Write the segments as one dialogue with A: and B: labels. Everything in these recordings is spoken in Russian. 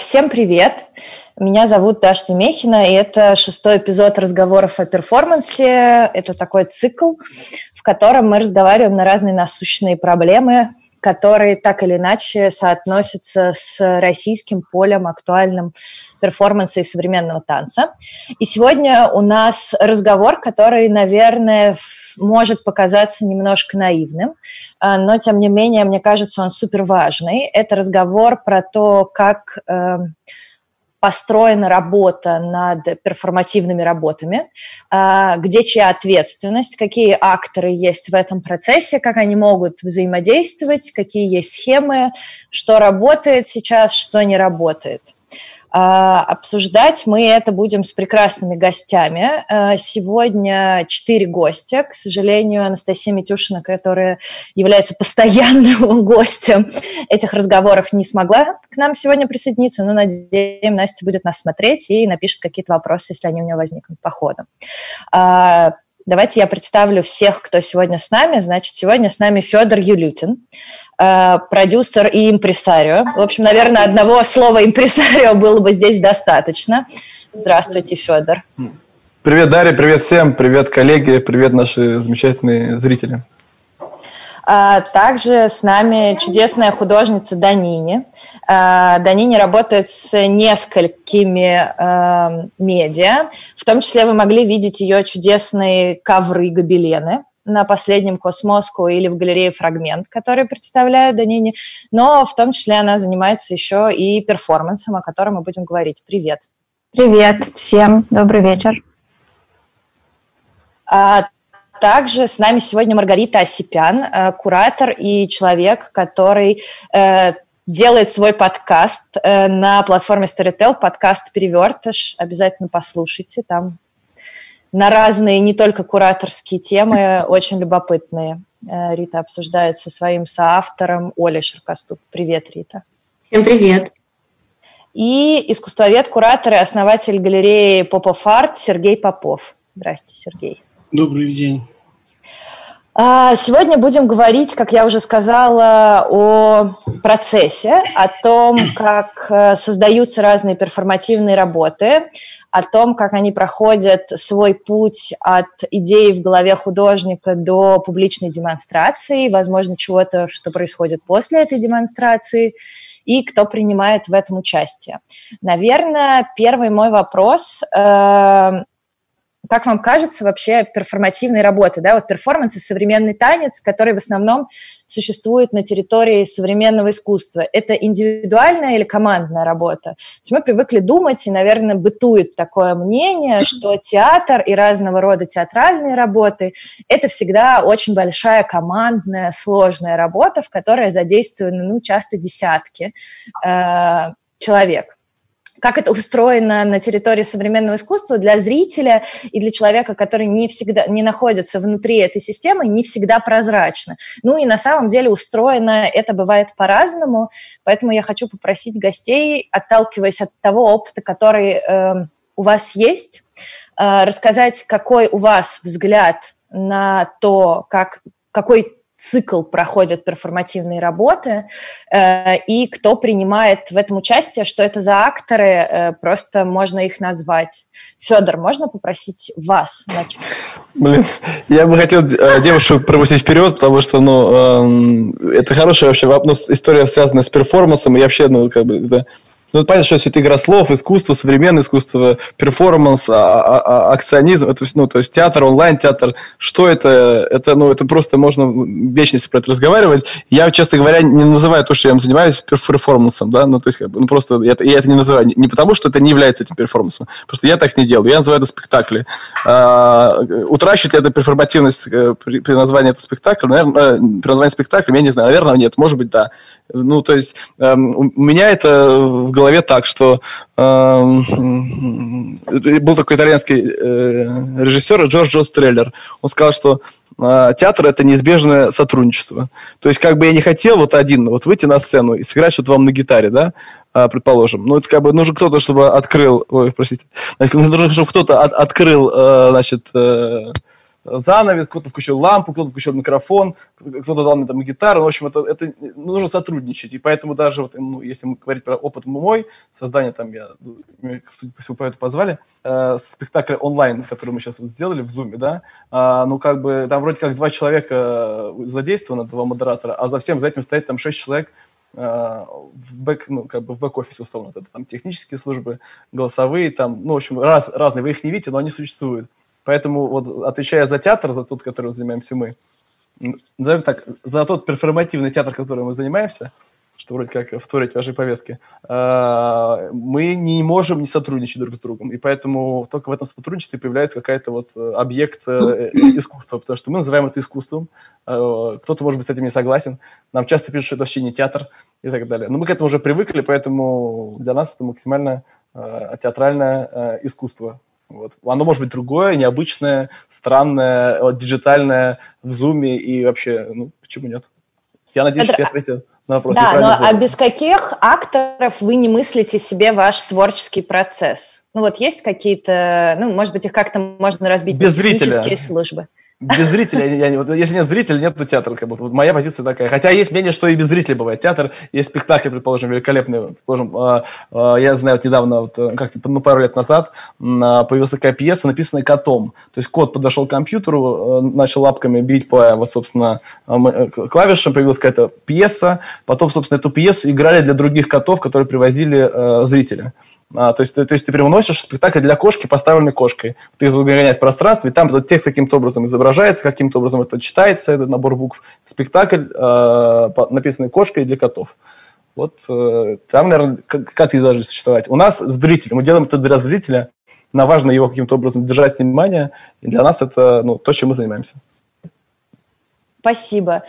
A: Всем привет! Меня зовут Даша Тимехина, и это шестой эпизод разговоров о перформансе. Это такой цикл, в котором мы разговариваем на разные насущные проблемы, которые так или иначе соотносятся с российским полем актуальным перформанса и современного танца. И сегодня у нас разговор, который, наверное, может показаться немножко наивным, а, но тем не менее, мне кажется, он супер важный. Это разговор про то, как эм, построена работа над перформативными работами, а, где чья ответственность, какие акторы есть в этом процессе, как они могут взаимодействовать, какие есть схемы, что работает сейчас, что не работает – обсуждать мы это будем с прекрасными гостями. А, сегодня четыре гостя. К сожалению, Анастасия Митюшина, которая является постоянным гостем этих разговоров, не смогла к нам сегодня присоединиться, но, надеемся, Настя будет нас смотреть и напишет какие-то вопросы, если они у нее возникнут по ходу. А, давайте я представлю всех, кто сегодня с нами. Значит, сегодня с нами Федор Юлютин. Э, продюсер и импресарио. В общем, наверное, одного слова импресарио было бы здесь достаточно. Здравствуйте, Федор.
B: Привет, Дарья, привет всем, привет, коллеги, привет, наши замечательные зрители.
A: А, также с нами чудесная художница Данини. А, Данини работает с несколькими э, медиа. В том числе вы могли видеть ее чудесные ковры, гобелены на последнем Космоску или в галерее «Фрагмент», который представляю Данине, но в том числе она занимается еще и перформансом, о котором мы будем говорить. Привет.
C: Привет всем, добрый вечер.
A: А, также с нами сегодня Маргарита Осипян, э, куратор и человек, который э, делает свой подкаст э, на платформе Storytel, подкаст «Перевертыш». Обязательно послушайте, там на разные, не только кураторские темы, очень любопытные. Э, Рита обсуждает со своим соавтором Олей Ширкоступ. Привет, Рита.
D: Всем привет.
A: И искусствовед, куратор и основатель галереи Попов Арт Сергей Попов. Здрасте, Сергей.
E: Добрый день.
A: А, сегодня будем говорить, как я уже сказала, о процессе, о том, как э, создаются разные перформативные работы, о том, как они проходят свой путь от идеи в голове художника до публичной демонстрации, возможно, чего-то, что происходит после этой демонстрации, и кто принимает в этом участие. Наверное, первый мой вопрос э, как вам кажется вообще перформативной работы, да, вот перформанс и современный танец, который в основном существует на территории современного искусства, это индивидуальная или командная работа? То есть мы привыкли думать, и, наверное, бытует такое мнение, что театр и разного рода театральные работы – это всегда очень большая командная, сложная работа, в которой задействованы, ну, часто десятки э, человек как это устроено на территории современного искусства для зрителя и для человека, который не всегда не находится внутри этой системы, не всегда прозрачно. Ну и на самом деле устроено это бывает по-разному, поэтому я хочу попросить гостей, отталкиваясь от того опыта, который э, у вас есть, э, рассказать, какой у вас взгляд на то, как какой цикл проходят перформативные работы, э, и кто принимает в этом участие, что это за акторы, э, просто можно их назвать. Федор, можно попросить вас начать?
B: Блин, я бы хотел э, девушку пропустить вперед, потому что, ну, э, это хорошая вообще ну, история, связанная с перформансом, и вообще, ну, как бы, это ну, понятно, что это игра слов, искусство, современное искусство, перформанс, а, а, а, акционизм, это, ну, то есть театр, онлайн-театр, что это? Это, ну, это просто можно вечность про это разговаривать. Я, честно говоря, не называю то, что я занимаюсь перформансом, да, ну, то есть, как бы, ну, просто я, я это не называю, не, не потому, что это не является этим перформансом, просто я так не делаю, я называю это спектакли. А, утрачивает ли это перформативность э, при, при названии этого спектакля? Наверное, э, при названии спектакля, я не знаю, наверное, нет, может быть, да. Ну, то есть, э, у меня это в голове так, что э, был такой итальянский э, режиссер Джорджо Стреллер. Он сказал, что э, театр это неизбежное сотрудничество. То есть, как бы я не хотел вот один вот выйти на сцену и сыграть что-то вам на гитаре, да, э, предположим. Ну, это как бы нужен кто-то, чтобы открыл, ой, простите, нужно, чтобы кто-то от, открыл, э, значит, э, занавес, кто-то включил лампу, кто-то включил микрофон, кто-то дал мне там гитару. В общем, это, это нужно сотрудничать. И поэтому даже вот, ну, если мы говорить про опыт мой, создание там, я, меня, судя по всему, по этому позвали, э, спектакль онлайн, который мы сейчас вот сделали в Zoom, да, э, ну, как бы, там вроде как два человека задействовано, два модератора, а за всем за этим стоит там шесть человек, э, в бэк, ну, как бы в бэк-офисе, условно, это там технические службы, голосовые, там, ну, в общем, раз, разные, вы их не видите, но они существуют. Поэтому вот отвечая за театр, за тот, которым занимаемся мы, назовем так, за тот перформативный театр, которым мы занимаемся, что вроде как вторить вашей повестке, а, мы не можем не сотрудничать друг с другом. И поэтому только в этом сотрудничестве появляется какая-то вот э, объект э, искусства, потому что мы называем это искусством. А, кто-то, может быть, с этим не согласен. Нам часто пишут, что это вообще не театр и так далее. Но мы к этому уже привыкли, поэтому для нас это максимально а, театральное искусство. Вот. Оно может быть другое, необычное, странное, вот, диджитальное, в зуме и вообще, ну, почему нет? Я надеюсь, Это... что я ответил на вопрос.
A: Да, но а без каких акторов вы не мыслите себе ваш творческий процесс? Ну вот есть какие-то, ну, может быть, их как-то можно разбить
B: без на технические
A: зрителя. службы?
B: Без зрителя, я, я, вот, если нет зрителя, нет театра. Как будто. Вот моя позиция такая. Хотя есть мнение, что и без зрителей бывает. Театр, есть спектакли, предположим, великолепные. Предположим, э, э, я знаю, вот недавно, вот, э, как ну, пару лет назад, э, появилась такая пьеса, написанная котом. То есть кот подошел к компьютеру, э, начал лапками бить по, вот, собственно, э, клавишам, появилась какая-то пьеса. Потом, собственно, эту пьесу играли для других котов, которые привозили э, зрители. А, то, есть, то, то есть ты привносишь спектакль для кошки, поставленной кошкой. Ты загоняешь в пространстве, и там этот текст каким-то образом изображается, каким-то образом это читается, этот набор букв. Спектакль, э, написанный кошкой для котов. Вот э, там, наверное, коты должны существовать. У нас зритель, мы делаем это для зрителя, нам важно его каким-то образом держать внимание, и для нас это ну, то, чем мы занимаемся.
A: Спасибо.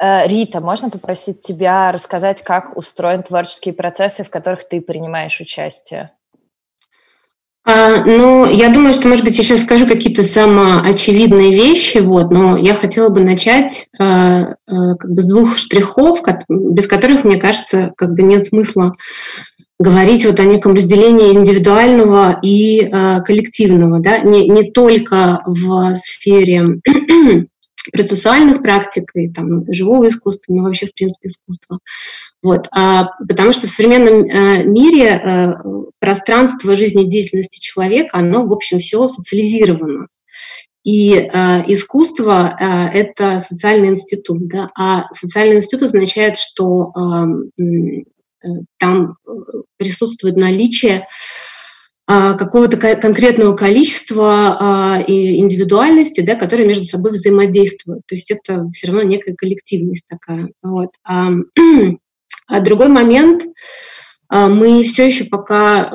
A: Э, Рита, можно попросить тебя рассказать, как устроены творческие процессы, в которых ты принимаешь участие?
D: А, ну, я думаю, что, может быть, я сейчас скажу какие-то самоочевидные вещи, вот, но я хотела бы начать а, а, как бы с двух штрихов, без которых, мне кажется, как бы нет смысла говорить вот о неком разделении индивидуального и э, коллективного, да, не, не только в сфере процессуальных практик и там, живого искусства, но вообще, в принципе, искусства. Вот. А, потому что в современном а, мире а, пространство жизнедеятельности человека, оно, в общем, все социализировано. И э, искусство э, это социальный институт, да, а социальный институт означает, что э, там присутствует наличие а, какого-то конкретного количества а, индивидуальности, да, которые между собой взаимодействуют. То есть это все равно некая коллективность такая. Вот. А, а другой момент, мы все еще пока,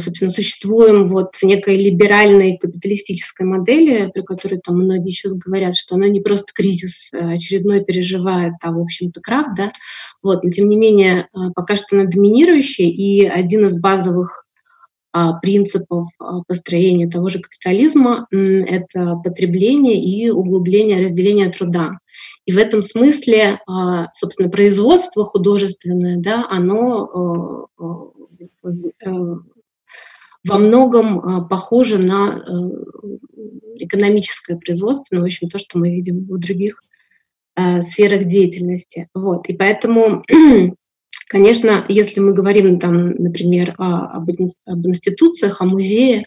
D: собственно, существуем вот в некой либеральной капиталистической модели, при которой там многие сейчас говорят, что она не просто кризис очередной переживает, а, в общем-то, крах, да, вот, но тем не менее, пока что она доминирующая, и один из базовых а, принципов а, построения того же капитализма – это потребление и углубление разделения труда. И в этом смысле, а, собственно, производство художественное, да, оно во многом похоже на э, экономическое производство, ну, в общем, то, что мы видим в других э, сферах деятельности. Вот. И поэтому Конечно, если мы говорим, там, например, об, институциях, о музее,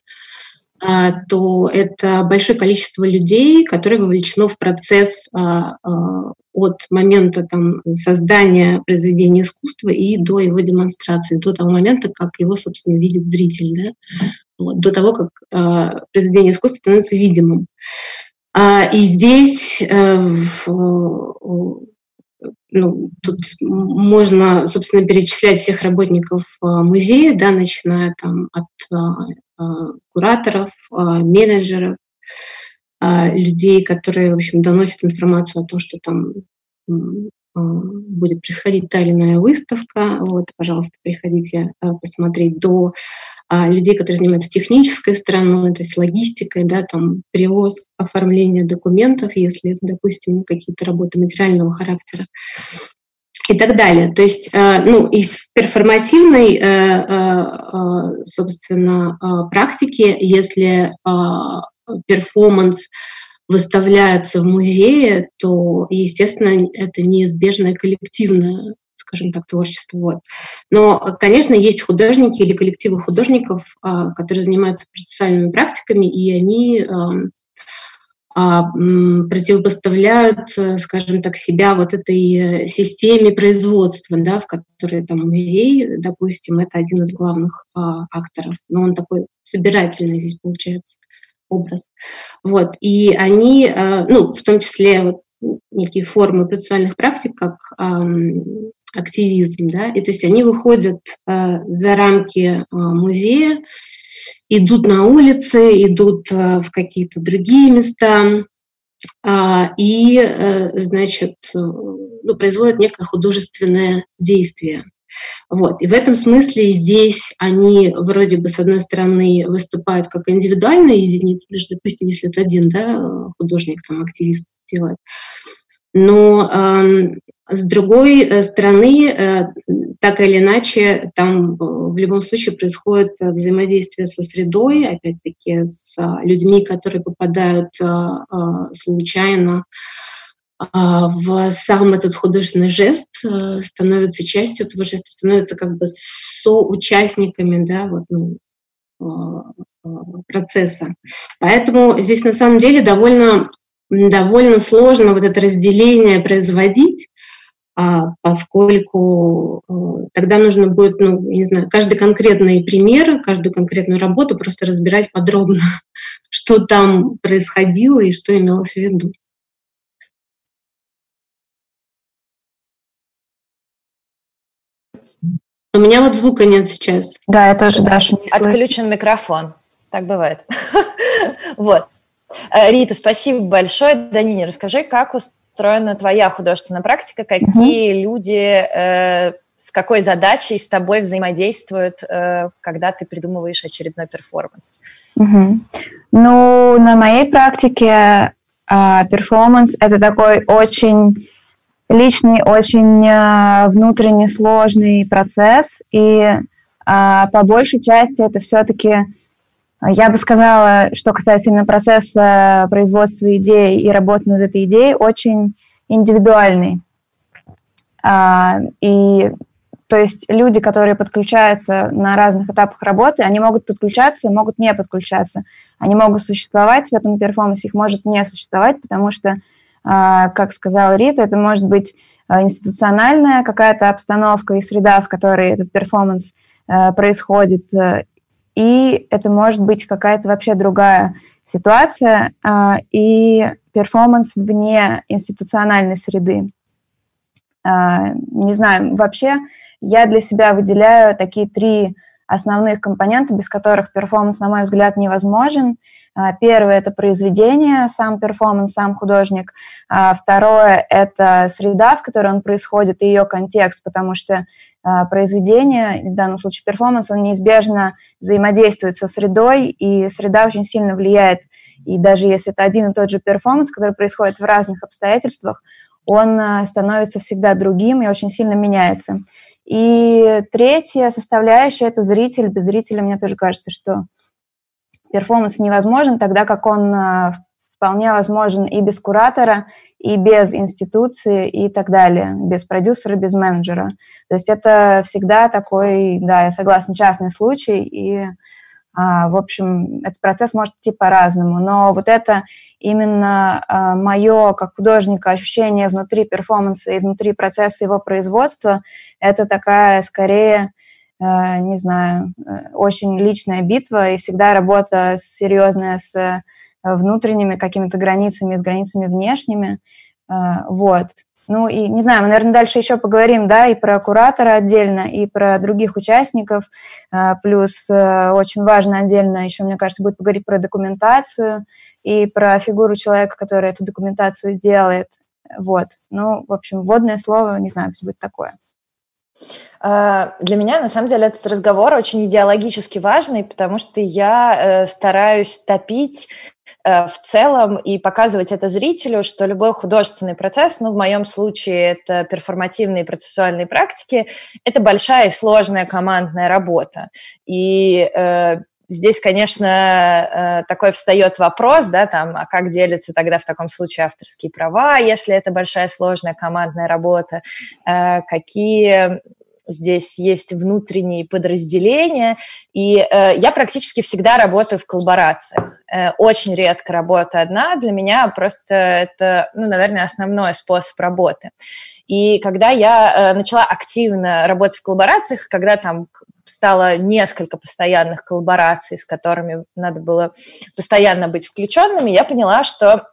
D: а, то это большое количество людей, которые вовлечено в процесс а, а, от момента там, создания произведения искусства и до его демонстрации, до того момента, как его, собственно, видит зритель, да? вот, до того, как произведение искусства становится видимым. И здесь э, ну, тут можно, собственно, перечислять всех работников а, музея, да, начиная там от а, а, кураторов, менеджеров, людей, которые, в общем, доносят информацию о том, что там будет происходить та или иная выставка. Вот, пожалуйста, приходите посмотреть до людей, которые занимаются технической стороной, то есть логистикой, да, там привоз, оформление документов, если, допустим, какие-то работы материального характера и так далее. То есть, э, ну, и в перформативной, э, э, собственно, практике, если перформанс выставляются в музее, то, естественно, это неизбежное коллективное скажем так, творчество. Вот. Но, конечно, есть художники или коллективы художников, а, которые занимаются процессуальными практиками, и они а, противопоставляют, скажем так, себя вот этой системе производства, да, в которой там музей, допустим, это один из главных а, акторов, но он такой собирательный здесь получается образ. Вот. И они, э, ну, в том числе вот некие формы процессуальных практик, как эм, активизм, да, и то есть они выходят э, за рамки э, музея, идут на улицы, идут э, в какие-то другие места, э, и, э, значит, э, ну, производят некое художественное действие. Вот. И в этом смысле здесь они вроде бы, с одной стороны, выступают как индивидуальные единицы, даже, допустим, если это один да, художник, там, активист делает. Но э, с другой э, стороны, э, так или иначе, там э, в любом случае происходит взаимодействие со средой, опять-таки с людьми, которые попадают случайно в сам этот художественный жест становится частью этого жеста, становится как бы соучастниками да, вот, ну, процесса. Поэтому здесь на самом деле довольно, довольно сложно вот это разделение производить, поскольку э, тогда нужно будет, ну, не знаю, каждый конкретный пример, каждую конкретную работу просто разбирать подробно, что там происходило и что имелось в виду. У меня вот звука нет сейчас.
A: Да, я тоже, Даша, не Отключен слышу. микрофон. Так бывает. Вот. Э, Рита, спасибо большое. Данине, расскажи, как устроена твоя художественная практика, какие люди э, с какой задачей с тобой взаимодействуют, э, когда ты придумываешь очередной перформанс?
C: Ну, на моей практике перформанс – это такой очень личный, очень э, внутренне сложный процесс, и а, по большей части это все-таки, я бы сказала, что касается именно процесса производства идеи и работы над этой идеей, очень индивидуальный. А, и то есть люди, которые подключаются на разных этапах работы, они могут подключаться, могут не подключаться. Они могут существовать в этом перформансе, их может не существовать, потому что а, как сказала Рита, это может быть а, институциональная какая-то обстановка и среда, в которой этот перформанс а, происходит, и это может быть какая-то вообще другая ситуация и перформанс вне институциональной среды. Не знаю, вообще я для себя выделяю такие три основных компонентов, без которых перформанс, на мой взгляд, невозможен. А, первое – это произведение, сам перформанс, сам художник. Второе – это среда, в которой он происходит, и ее контекст, потому что произведение, в данном случае перформанс, он неизбежно взаимодействует со средой, и среда очень сильно влияет. И даже если это один и тот же перформанс, который происходит в разных обстоятельствах, он становится всегда другим и очень сильно меняется. И третья составляющая – это зритель. Без зрителя, мне тоже кажется, что перформанс невозможен, тогда как он а, вполне возможен и без куратора, и без институции, и так далее, без продюсера, без менеджера. То есть это всегда такой, да, я согласна, частный случай, и а, в общем, этот процесс может идти по-разному, но вот это именно а, мое, как художника, ощущение внутри перформанса и внутри процесса его производства, это такая, скорее, а, не знаю, э, очень личная битва, и всегда работа серьезная с внутренними какими-то границами, с границами внешними, вот. Ну и, не знаю, мы, наверное, дальше еще поговорим, да, и про куратора отдельно, и про других участников. А, плюс э, очень важно отдельно еще, мне кажется, будет поговорить про документацию и про фигуру человека, который эту документацию делает. Вот. Ну, в общем, вводное слово, не знаю, будет такое.
A: А, для меня, на самом деле, этот разговор очень идеологически важный, потому что я э, стараюсь топить Э, в целом и показывать это зрителю, что любой художественный процесс, ну, в моем случае это перформативные процессуальные практики, это большая и сложная командная работа. И э, здесь, конечно, такой встает вопрос, да, там, а как делятся тогда в таком случае авторские права, если это большая сложная командная работа, какие здесь есть внутренние подразделения, и э, я практически всегда работаю в коллаборациях. Э, очень редко работаю одна, для меня просто это, ну, наверное, основной способ работы. И когда я э, начала активно работать в коллаборациях, когда там стало несколько постоянных коллабораций, с которыми надо было постоянно быть включенными, я поняла, что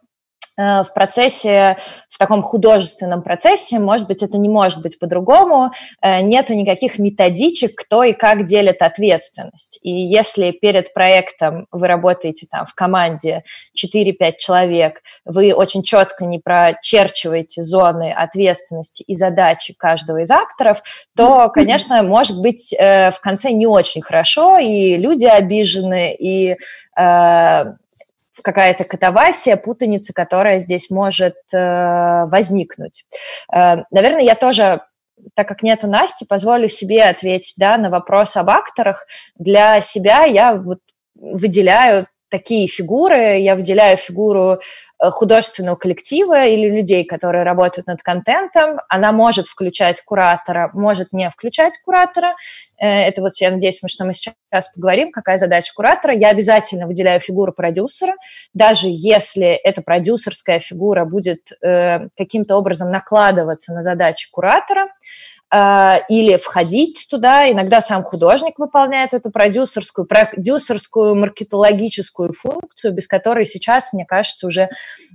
A: в процессе, в таком художественном процессе, может быть, это не может быть по-другому, э, нету никаких методичек, кто и как делит ответственность. И если перед проектом вы работаете там в команде 4-5 человек, вы очень четко не прочерчиваете зоны ответственности и задачи каждого из акторов, то, конечно, может быть э, в конце не очень хорошо, и люди обижены, и какая-то катавасия, путаница, которая здесь может э, возникнуть. Э, наверное, я тоже так как нету Насти, позволю себе ответить да, на вопрос об акторах. Для себя я вот выделяю такие фигуры. Я выделяю фигуру Э, художественного коллектива или людей, которые работают над контентом. Она может включать куратора, может не включать куратора. Э, это вот, я надеюсь, что мы сейчас поговорим, какая задача куратора. Я обязательно выделяю фигуру продюсера, даже если эта продюсерская фигура будет э, каким-то образом накладываться на задачи куратора. А, или входить туда. Иногда сам художник выполняет эту продюсерскую, продюсерскую маркетологическую функцию, без которой сейчас, мне кажется, уже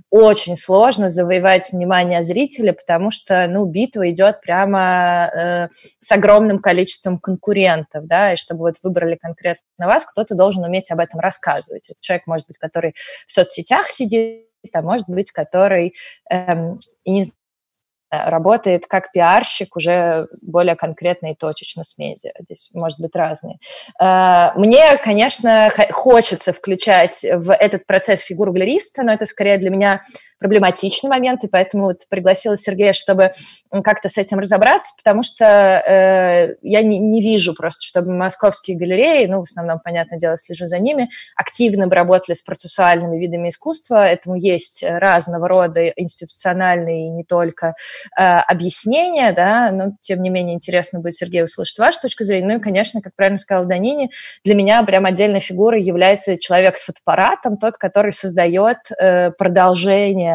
A: очень сложно завоевать внимание зрителя, потому что, ну, битва идет прямо э, с огромным количеством конкурентов, да, и чтобы вот выбрали конкретно вас, кто-то должен уметь об этом рассказывать. Это человек, может быть, который в соцсетях сидит, а может быть, который, эм, не работает как пиарщик уже более конкретно и точечно с медиа. Здесь может быть разные. Э, мне, конечно, хочется включать в этот процесс фигуру галериста, но это скорее для меня проблематичный момент, и поэтому вот пригласила Сергея, чтобы как-то с этим разобраться, потому что э, я не, не вижу просто, чтобы московские галереи, ну, в основном, понятное дело, слежу за ними, активно бы работали с процессуальными видами искусства. Этому есть разного рода институциональные и не только э, объяснения, да, но, тем не менее, интересно будет, Сергей, услышать вашу точку зрения. Ну и, конечно, как правильно сказал Данини, для меня прям отдельной фигурой является человек с фотоаппаратом, тот, который создает э, продолжение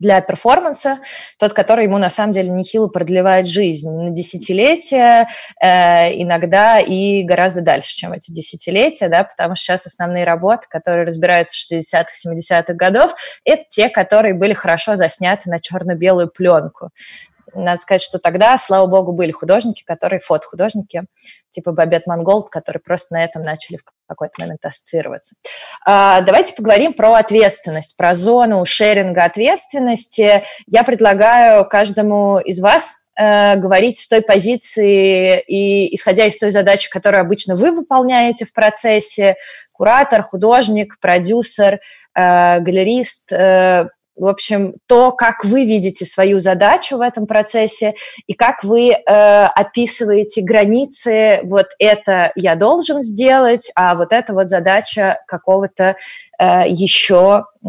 A: для перформанса, тот, который ему на самом деле нехило продлевает жизнь на десятилетия, э, иногда и гораздо дальше, чем эти десятилетия, да, потому что сейчас основные работы, которые разбираются в 60-х, 70-х годов, это те, которые были хорошо засняты на черно-белую пленку надо сказать, что тогда, слава богу, были художники, которые фотохудожники, типа Бабет Манголд, которые просто на этом начали в какой-то момент ассоциироваться. А, давайте поговорим про ответственность, про зону шеринга ответственности. Я предлагаю каждому из вас э, говорить с той позиции и исходя из той задачи, которую обычно вы выполняете в процессе, куратор, художник, продюсер, э, галерист, э, в общем, то, как вы видите свою задачу в этом процессе и как вы э, описываете границы, вот это я должен сделать, а вот это вот задача какого-то э, еще э,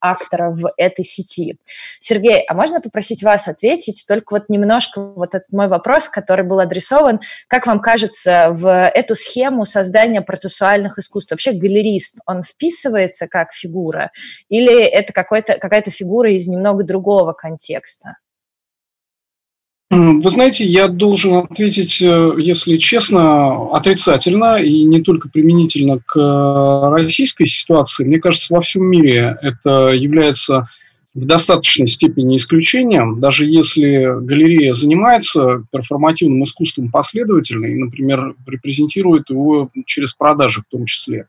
A: актора в этой сети. Сергей, а можно попросить вас ответить только вот немножко вот этот мой вопрос, который был адресован, как вам кажется, в эту схему создания процессуальных искусств? Вообще галерист, он вписывается как фигура или это какой-то, какая-то фигура из немного другого контекста?
E: Вы знаете, я должен ответить, э, если честно, отрицательно и не только применительно к э, российской ситуации. Мне кажется, во всем мире это является в достаточной степени исключением, даже если галерея занимается перформативным искусством последовательно и, например, репрезентирует его через продажи в том числе.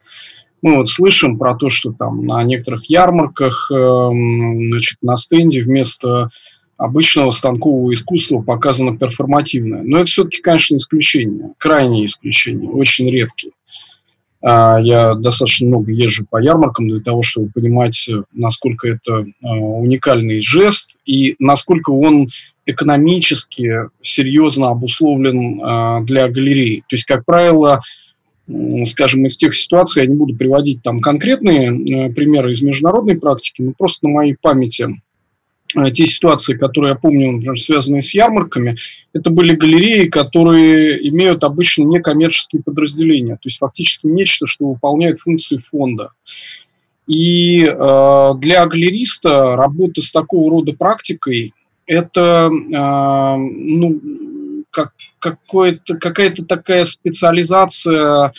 E: Мы вот слышим про то, что там на некоторых ярмарках, эм, значит, на стенде вместо обычного станкового искусства показано перформативное. Но это все-таки, конечно, исключение, крайнее исключение, очень редкие. А, я достаточно много езжу по ярмаркам для того, чтобы понимать, насколько это а, уникальный жест и насколько он экономически серьезно обусловлен а, для галереи. То есть, как правило, скажем, из тех ситуаций, я не буду приводить там конкретные примеры из международной практики, но просто на моей памяти те ситуации, которые я помню, например, связанные с ярмарками, это были галереи, которые имеют обычно некоммерческие подразделения, то есть фактически нечто, что выполняет функции фонда. И э, для галериста работа с такого рода практикой это э, ну, как, какая-то такая специализация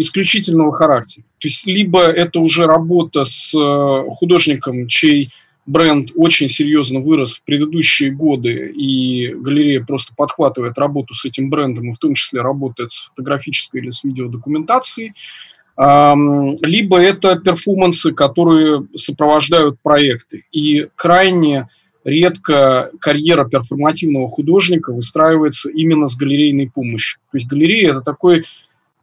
E: исключительного характера. То есть либо это уже работа с э, художником, чей бренд очень серьезно вырос в предыдущие годы, и галерея просто подхватывает работу с этим брендом, и в том числе работает с фотографической или с видеодокументацией, либо это перформансы, которые сопровождают проекты. И крайне редко карьера перформативного художника выстраивается именно с галерейной помощью. То есть галерея – это такое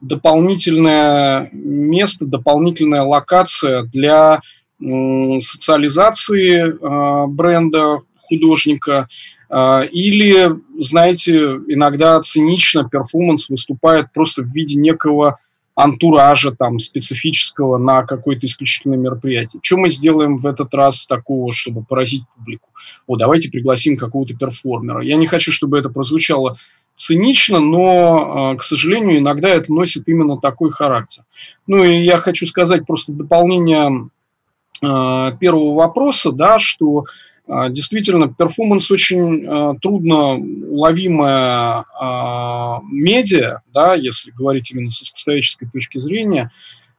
E: дополнительное место, дополнительная локация для социализации а, бренда художника, а, или, знаете, иногда цинично перформанс выступает просто в виде некого антуража там специфического на какое-то исключительное мероприятие. Что мы сделаем в этот раз такого, чтобы поразить публику? О, давайте пригласим какого-то перформера. Я не хочу, чтобы это прозвучало цинично, но, а, к сожалению, иногда это носит именно такой характер. Ну и я хочу сказать просто дополнение а, первого вопроса, да, что действительно, перформанс очень э, трудно уловимая э, медиа, да, если говорить именно с искусствоведческой точки зрения.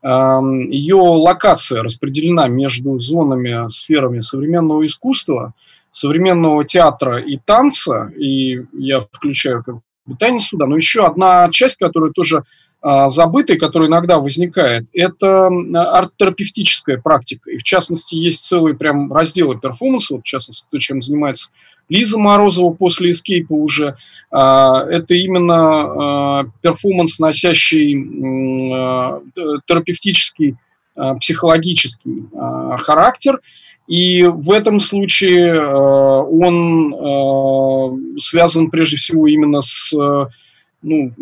E: Э, ее локация распределена между зонами, сферами современного искусства, современного театра и танца, и я включаю как бы танец сюда, но еще одна часть, которая тоже а, забытой, который иногда возникает, это арт-терапевтическая практика. И в частности, есть целые прям разделы перформанса, вот в частности, то, чем занимается Лиза Морозова после эскейпа уже. А, это именно а, перформанс, носящий терапевтический, психологический характер. И в этом случае он связан прежде всего именно с ну,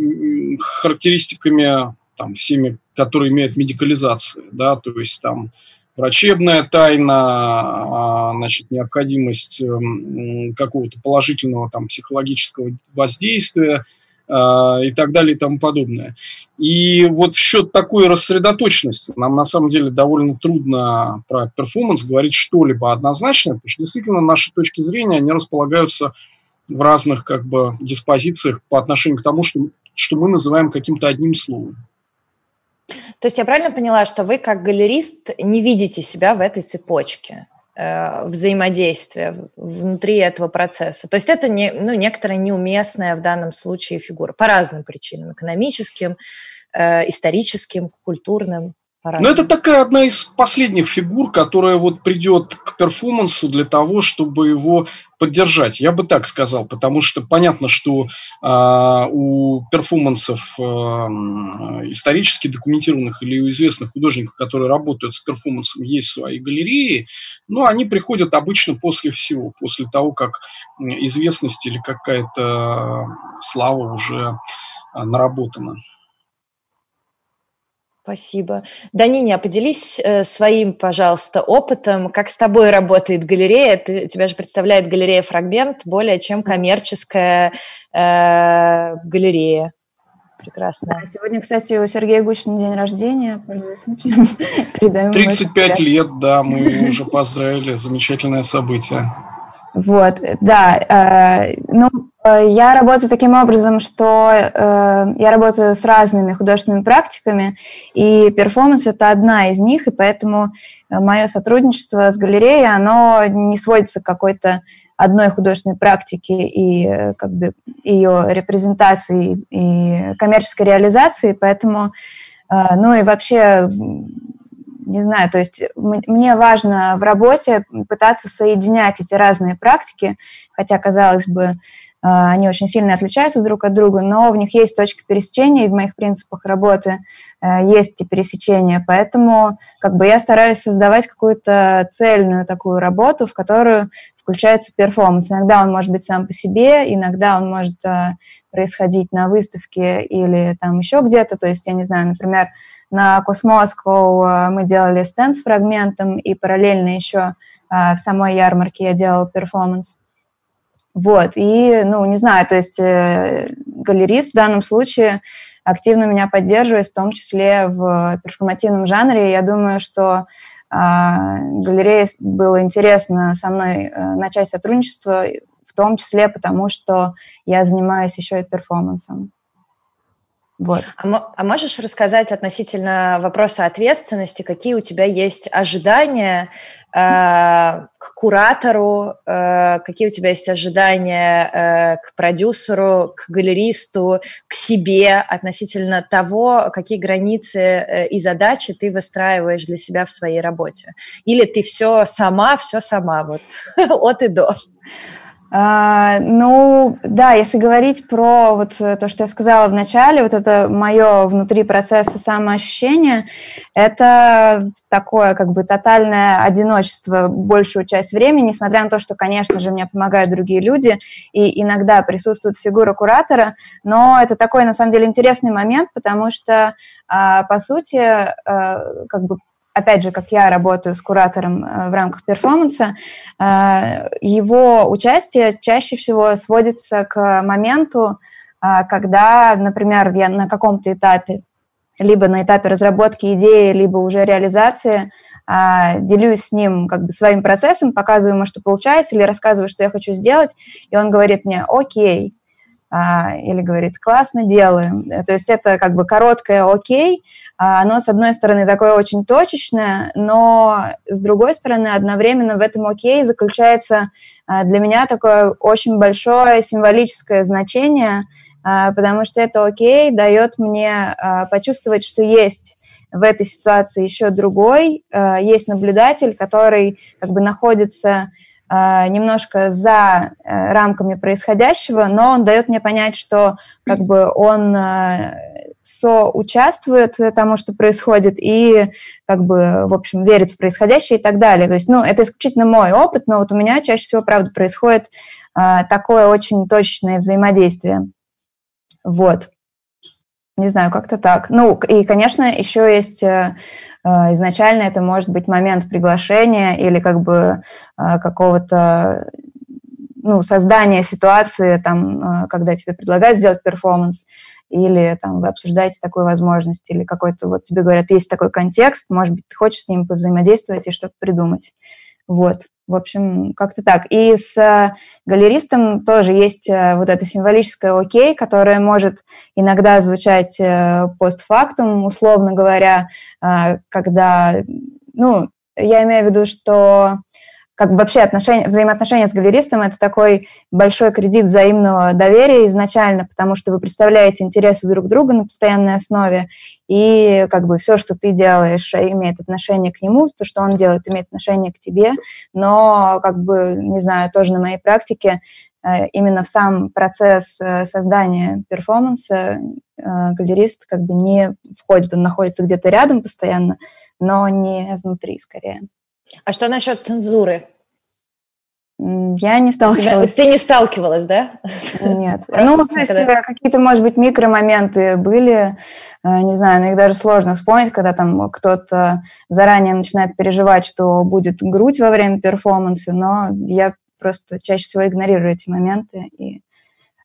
E: характеристиками там, всеми, которые имеют медикализацию, да, то есть там врачебная тайна, а, значит, необходимость эм, какого-то положительного там психологического воздействия а, и так далее и тому подобное. И вот в счет такой рассредоточенности нам на самом деле довольно трудно про перформанс говорить что-либо однозначно, потому что действительно наши точки зрения, они располагаются в разных как бы диспозициях по отношению к тому, что, что мы называем каким-то одним словом.
A: То есть я правильно поняла, что вы как галерист не видите себя в этой цепочке э, взаимодействия внутри этого процесса? То есть это не, ну, некоторая неуместная в данном случае фигура по разным причинам, экономическим, э, историческим, культурным.
E: Ну, это такая одна из последних фигур, которая вот придет к перформансу для того, чтобы его поддержать. Я бы так сказал, потому что понятно, что э, у перформансов э, исторически документированных или у известных художников, которые работают с перформансом, есть свои галереи, но они приходят обычно после всего, после того, как известность или какая-то слава уже наработана.
A: Спасибо. Даниня, поделись э, своим, пожалуйста, опытом, как с тобой работает галерея. Ты, тебя же представляет галерея «Фрагмент», более чем коммерческая э, галерея. Прекрасно.
C: Сегодня, кстати, у Сергея Гучина день рождения.
E: Пользуясь случаем, 35 лет, да, мы уже поздравили. Замечательное событие.
C: Вот, да. Э, ну, я работаю таким образом, что э, я работаю с разными художественными практиками, и перформанс – это одна из них, и поэтому э, мое сотрудничество с галереей, оно не сводится к какой-то одной художественной практике и э, как бы ее репрезентации и коммерческой реализации, поэтому, э, ну и вообще не знаю, то есть мне важно в работе пытаться соединять эти разные практики, хотя, казалось бы, они очень сильно отличаются друг от друга, но в них есть точки пересечения, и в моих принципах работы э, есть эти пересечения. Поэтому как бы я стараюсь создавать какую-то цельную такую работу, в которую включается перформанс. Иногда он может быть сам по себе, иногда он может э, происходить на выставке или там еще где-то. То есть, я не знаю, например, на Cosmoscow э, мы делали стенд с фрагментом, и параллельно еще в самой ярмарке я делала перформанс. Вот, и, ну, не знаю, то есть э, галерист в данном случае активно меня поддерживает, в том числе в перформативном жанре. Я думаю, что э, галерее было интересно со мной э, начать сотрудничество, в том числе потому, что я занимаюсь еще и перформансом.
A: Вот. А, а можешь рассказать относительно вопроса ответственности, какие у тебя есть ожидания э, к куратору, э, какие у тебя есть ожидания э, к продюсеру, к галеристу, к себе относительно того, какие границы э, и задачи ты выстраиваешь для себя в своей работе? Или ты все сама, все сама, вот от и до?
C: А, ну, да, если говорить про вот то, что я сказала в начале, вот это мое внутри процесса самоощущения, это такое как бы тотальное одиночество большую часть времени, несмотря на то, что, конечно же, мне помогают другие люди, и иногда присутствует фигура куратора, но это такой, на самом деле, интересный момент, потому что, а, по сути, а, как бы опять же, как я работаю с куратором э, в рамках перформанса, э, его участие чаще всего сводится к моменту, э, когда, например, я на каком-то этапе, либо на этапе разработки идеи, либо уже реализации, делюсь с ним как бы своим процессом, показываю ему, что получается, или рассказываю, что я хочу сделать, и он говорит мне, окей, или говорит, классно делаем. То есть это как бы короткое окей, оно, с одной стороны, такое очень точечное, но с другой стороны, одновременно в этом окей заключается а, для меня такое очень большое символическое значение, потому что это окей дает мне почувствовать, что есть в этой ситуации еще другой, есть наблюдатель, который как бы находится немножко за э, рамками происходящего, но он дает мне понять, что как бы он э, соучаствует тому, что происходит, и как бы, в общем, верит в происходящее и так далее. То есть, ну, это исключительно мой опыт, но вот у меня чаще всего, правда, происходит такое очень точное взаимодействие. Вот. Не знаю, как-то так. Ну, и, конечно, еще есть Э, изначально это может быть момент приглашения или как бы э, какого-то ну, создания ситуации, там, э, когда тебе предлагают сделать перформанс, или там вы обсуждаете такую возможность, или какой-то вот тебе говорят, есть такой контекст, может быть, ты хочешь с ним повзаимодействовать и что-то придумать. Вот. В общем, как-то так. И с э, галеристом тоже есть э, вот это символическое окей, которое может иногда звучать э, постфактум, условно говоря, когда, ну, я имею в виду, что как бы вообще отношения, взаимоотношения с галеристом – это такой большой кредит взаимного доверия изначально, потому что вы представляете интересы друг друга на постоянной основе, и как бы все, что ты делаешь, имеет отношение к нему, то, что он делает, имеет отношение к тебе, но как бы, не знаю, тоже на моей практике э, именно в сам процесс э, создания перформанса э, галерист как бы не входит, он находится где-то рядом постоянно, но не внутри скорее.
A: А что насчет цензуры?
C: Я не сталкивалась.
A: Ты не сталкивалась, да?
C: Нет. Ну, то есть какие-то, может быть, микромоменты были, э, не знаю, но их даже сложно вспомнить, когда там кто-то заранее начинает переживать, что будет грудь во время перформанса, но я просто чаще всего игнорирую эти моменты и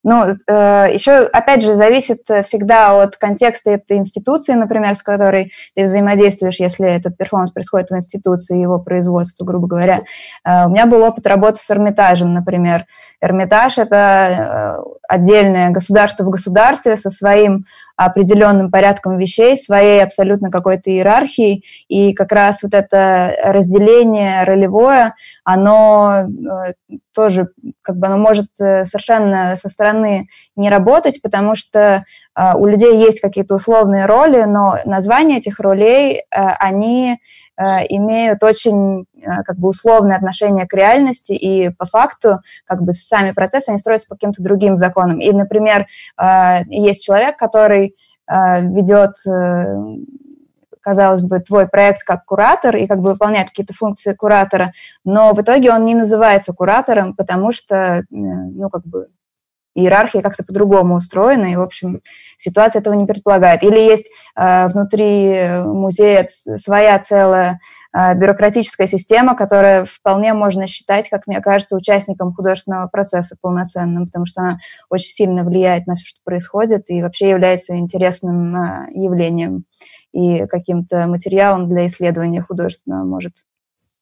C: ну, э, еще, опять же, зависит всегда от контекста этой институции, например, с которой ты взаимодействуешь, если этот перформанс происходит в институции, его производства, грубо говоря. Э, у меня был опыт работы с Эрмитажем, например. Эрмитаж – это э, отдельное государство в государстве со своим определенным порядком вещей, своей абсолютно какой-то иерархией, и как раз вот это разделение ролевое, оно э, тоже как бы оно может э, совершенно со стороны не работать, потому что у людей есть какие-то условные роли, но названия этих ролей, они имеют очень как бы условное отношение к реальности, и по факту как бы сами процессы, они строятся по каким-то другим законам. И, например, есть человек, который ведет казалось бы, твой проект как куратор и как бы выполняет какие-то функции куратора, но в итоге он не называется куратором, потому что, э, ну, как бы, иерархия как-то по-другому устроена, и, в общем, ситуация этого не предполагает. Или есть э, внутри музея своя целая э, бюрократическая система, которая вполне можно считать, как мне кажется, участником художественного процесса полноценным, потому что она очень сильно влияет на все, что происходит, и вообще является интересным э, явлением и каким-то материалом для исследования художественного может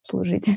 C: служить.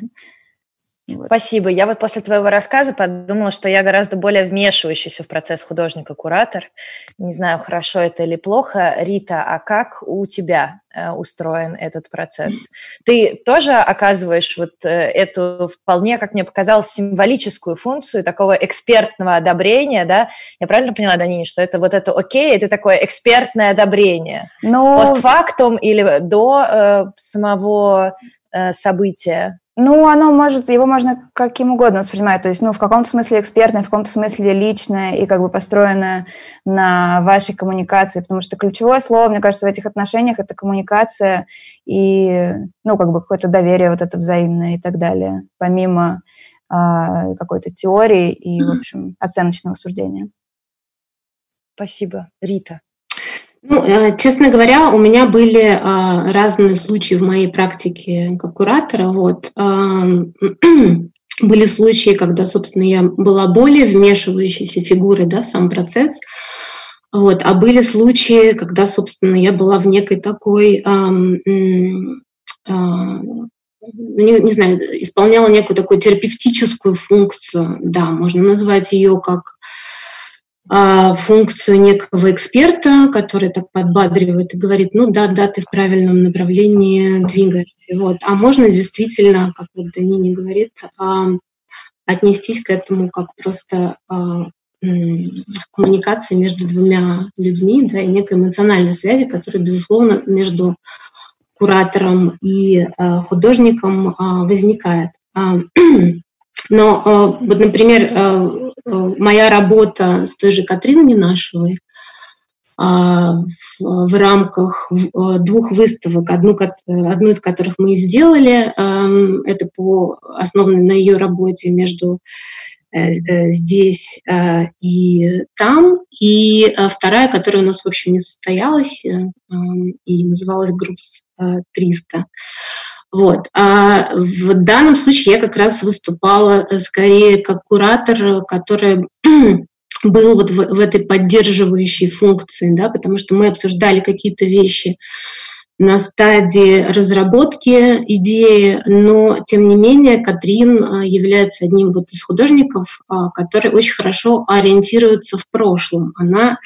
A: Вот. Спасибо. Я вот после твоего рассказа подумала, что я гораздо более вмешивающийся в процесс художника-куратор. Не знаю, хорошо это или плохо. Рита, а как у тебя э, устроен этот процесс? Ты тоже оказываешь вот э, эту вполне, как мне показалось, символическую функцию такого экспертного одобрения, да? Я правильно поняла, Данине, что это вот это окей, это такое экспертное одобрение? Но... Постфактум или до э, самого э, события?
C: Ну, оно может, его можно каким угодно воспринимать, то есть, ну, в каком-то смысле экспертное, в каком-то смысле личное и как бы построенное на вашей коммуникации, потому что ключевое слово, мне кажется, в этих отношениях это коммуникация и, ну, как бы какое-то доверие вот это взаимное и так далее, помимо а, какой-то теории и, в общем, оценочного суждения.
A: Спасибо. Рита.
D: Ну, э, честно говоря, у меня были а, разные случаи в моей практике как куратора. Вот. Были случаи, когда, собственно, я была более вмешивающейся фигурой да, в сам процесс. Вот. А были случаи, когда, собственно, я была в некой такой, а, не, не знаю, исполняла некую такую терапевтическую функцию. Да, можно назвать ее как функцию некого эксперта, который так подбадривает и говорит, ну да, да, ты в правильном направлении двигаешься. Вот. А можно действительно, как вот Данини говорит, а, отнестись к этому как просто а, коммуникации между двумя людьми, да, и некой эмоциональной связи, которая, безусловно, между куратором и художником возникает. Но вот, например, моя работа с той же Катриной Ненашевой а, в, рамках э, двух выставок, одну, одну из которых мы сделали, эм, это по основанной на ее работе между э, здесь и там, и вторая, которая у нас, в общем, не состоялась эм, и называлась «Груз 300». Вот. А в данном случае я как раз выступала э, скорее как куратор, который был вот в, в этой поддерживающей функции, да, потому что мы обсуждали какие-то вещи на стадии разработки идеи, но тем не менее Катрин а, является одним вот из художников, а, который очень хорошо ориентируется в прошлом. Она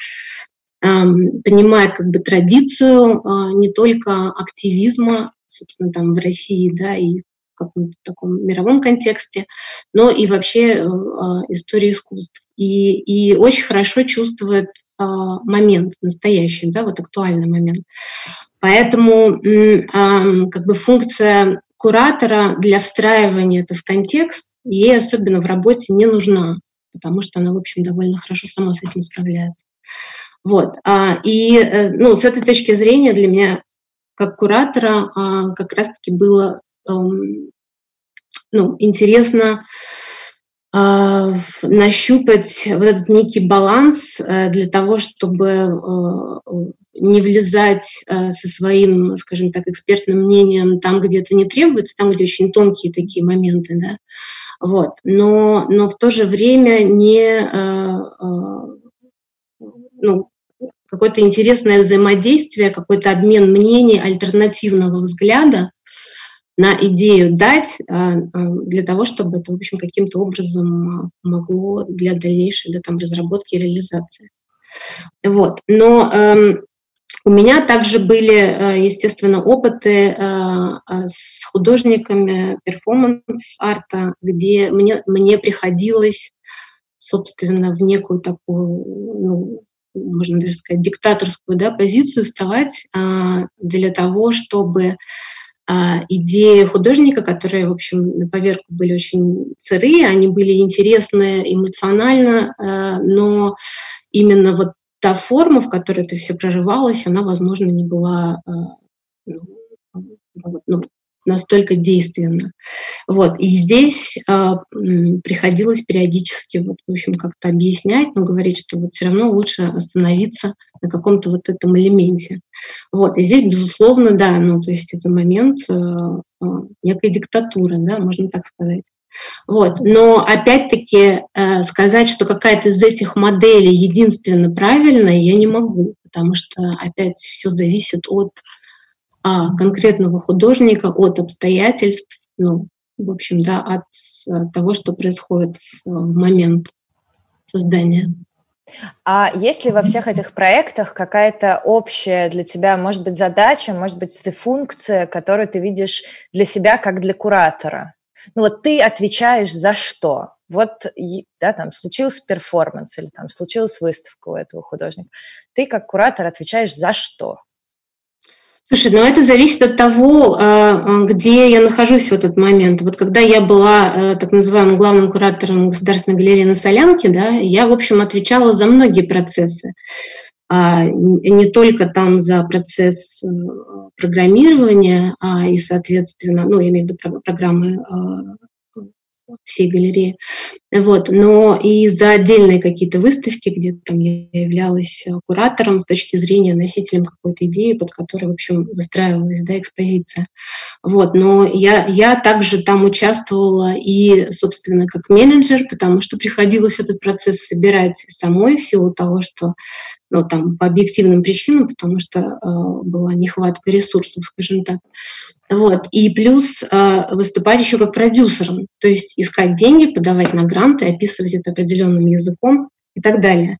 D: понимает как бы традицию не только активизма собственно, там в России, да, и в каком-то таком мировом контексте, но и вообще э, а, истории искусств. И, и очень хорошо чувствует э, момент настоящий, да, вот актуальный момент. Поэтому э, как бы функция куратора для встраивания это в контекст ей особенно в работе не нужна, потому что она, в общем, довольно хорошо сама с этим справляется. Вот. И э, ну, с этой точки зрения для меня как куратора а, как раз-таки было эм, ну, интересно а, нащупать вот этот некий баланс э, для того, чтобы э, не влезать э, со своим, скажем так, экспертным мнением там, где это не требуется, там, где очень тонкие такие моменты, да, вот, но, но в то же время не, ну, какое-то интересное взаимодействие, какой-то обмен мнений, альтернативного взгляда на идею дать а, а, для того, чтобы это, в общем, каким-то образом а, могло для дальнейшей да, там, разработки и реализации. Вот. Но эм, у меня также были, естественно, опыты с художниками перформанс-арта, где мне, мне приходилось, собственно, в некую такую ну, можно даже сказать, диктаторскую да, позицию вставать а, для того, чтобы а, идеи художника, которые, в общем, на поверку были очень сырые, они были интересны эмоционально, а, но именно вот та форма, в которой это все проживалось, она, возможно, не была ну, ну, настолько действенно. Вот. И здесь э, приходилось периодически, вот, в общем, как-то объяснять, но говорить, что вот все равно лучше остановиться на каком-то вот этом элементе. Вот. И здесь, безусловно, да, ну, то есть это момент э, э, некой диктатуры, да, можно так сказать. Вот. Но опять-таки э, сказать, что какая-то из этих моделей единственно правильная, я не могу, потому что опять все зависит от а, конкретного художника от обстоятельств, ну, в общем, да, от, от того, что происходит в, момент создания.
A: А есть ли во всех этих проектах какая-то общая для тебя, может быть, задача, может быть, это функция, которую ты видишь для себя как для куратора? Ну вот ты отвечаешь за что? Вот, да, там случился перформанс или там случилась выставка у этого художника. Ты как куратор отвечаешь за что?
D: Слушай, ну это зависит от того, э, где я нахожусь в этот момент. Вот когда я была э, так называемым главным куратором Государственной галереи на Солянке, да, я, в общем, отвечала за многие процессы. А, не только там за процесс э, программирования, а и, соответственно, ну, я имею в виду программы всей галереи. Вот. Но и за отдельные какие-то выставки, где там я являлась куратором с точки зрения носителем какой-то идеи, под которой, в общем, выстраивалась да, экспозиция. Вот. Но я, я также там участвовала и, собственно, как менеджер, потому что приходилось этот процесс собирать самой в силу того, что ну, там, по объективным причинам, потому что э, была нехватка ресурсов, скажем так. Вот. И плюс э, выступать еще как продюсером, то есть искать деньги, подавать на гранты, описывать это определенным языком и так далее.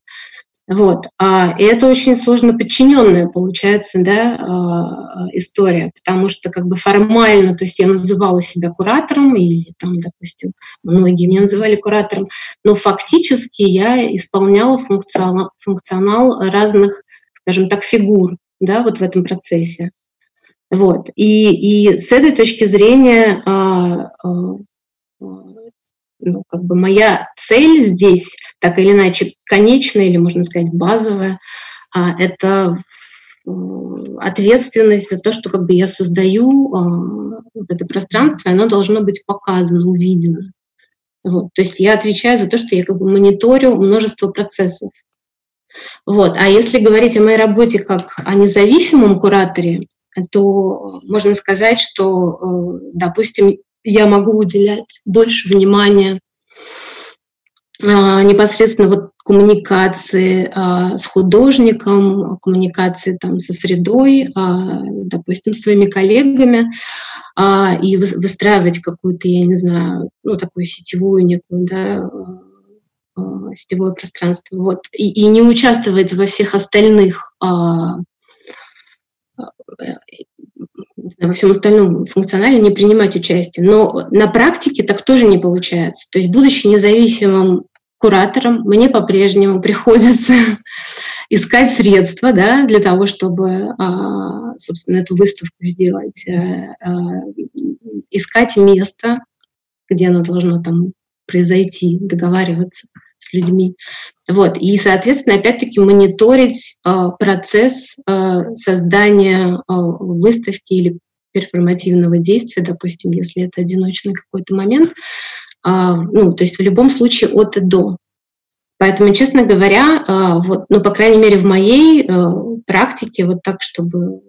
D: Вот. А, это очень сложно подчиненная, получается, да, а, история, потому что как бы формально, то есть я называла себя куратором, или там, допустим, многие меня называли куратором, но фактически я исполняла функционал, функционал разных, скажем так, фигур, да, вот в этом процессе. Вот. И, и с этой точки зрения а, а, ну, как бы моя цель здесь, так или иначе, конечная или, можно сказать, базовая, а, это ответственность за то, что как бы я создаю а, вот это пространство, оно должно быть показано, увидено. Вот. То есть я отвечаю за то, что я как бы мониторю множество процессов. Вот. А если говорить о моей работе как о независимом кураторе, то можно сказать, что, э, допустим, я могу уделять больше внимания а, непосредственно вот коммуникации а, с художником, коммуникации там со средой, а, допустим, своими коллегами, и выстраивать какую-то, я не знаю, ну, такую сетевую некую, да, сетевое пространство, вот, и, и не участвовать во всех остальных во всем остальном функционале не принимать участие. Но на практике так тоже не получается. То есть, будучи независимым куратором, мне по-прежнему приходится искать средства да, для того, чтобы, а, собственно, эту выставку сделать, э, э, искать место, где она должна там произойти, договариваться с людьми. Вот. И, соответственно, опять-таки мониторить э, процесс э, создания э, выставки или перформативного действия, допустим, если это одиночный какой-то момент, а, ну, то есть в любом случае от и до. Поэтому, честно говоря, а, вот, ну, по крайней мере, в моей а, практике, вот так, чтобы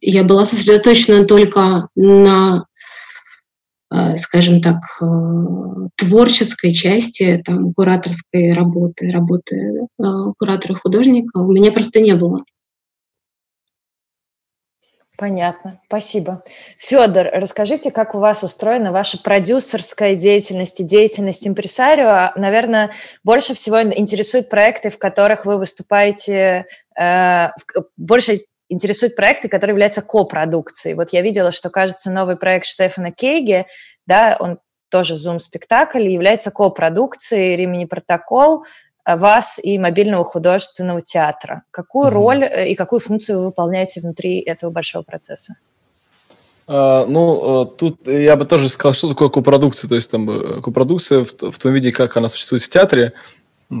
D: я была сосредоточена только на, скажем так, творческой части, там, кураторской работы, работы куратора-художника, у меня просто не было.
A: Понятно, спасибо. Федор, расскажите, как у вас устроена ваша продюсерская деятельность и деятельность импресарио? Наверное, больше всего интересуют проекты, в которых вы выступаете, э, больше интересуют проекты, которые являются копродукцией. Вот я видела, что, кажется, новый проект Штефана Кейге, да, он тоже Zoom-спектакль, является копродукцией Римини Протокол, вас и мобильного художественного театра. Какую mm-hmm. роль и какую функцию вы выполняете внутри этого большого процесса?
B: Uh, ну, uh, тут я бы тоже сказал, что такое копродукция. То есть там копродукция в, в том виде, как она существует в театре,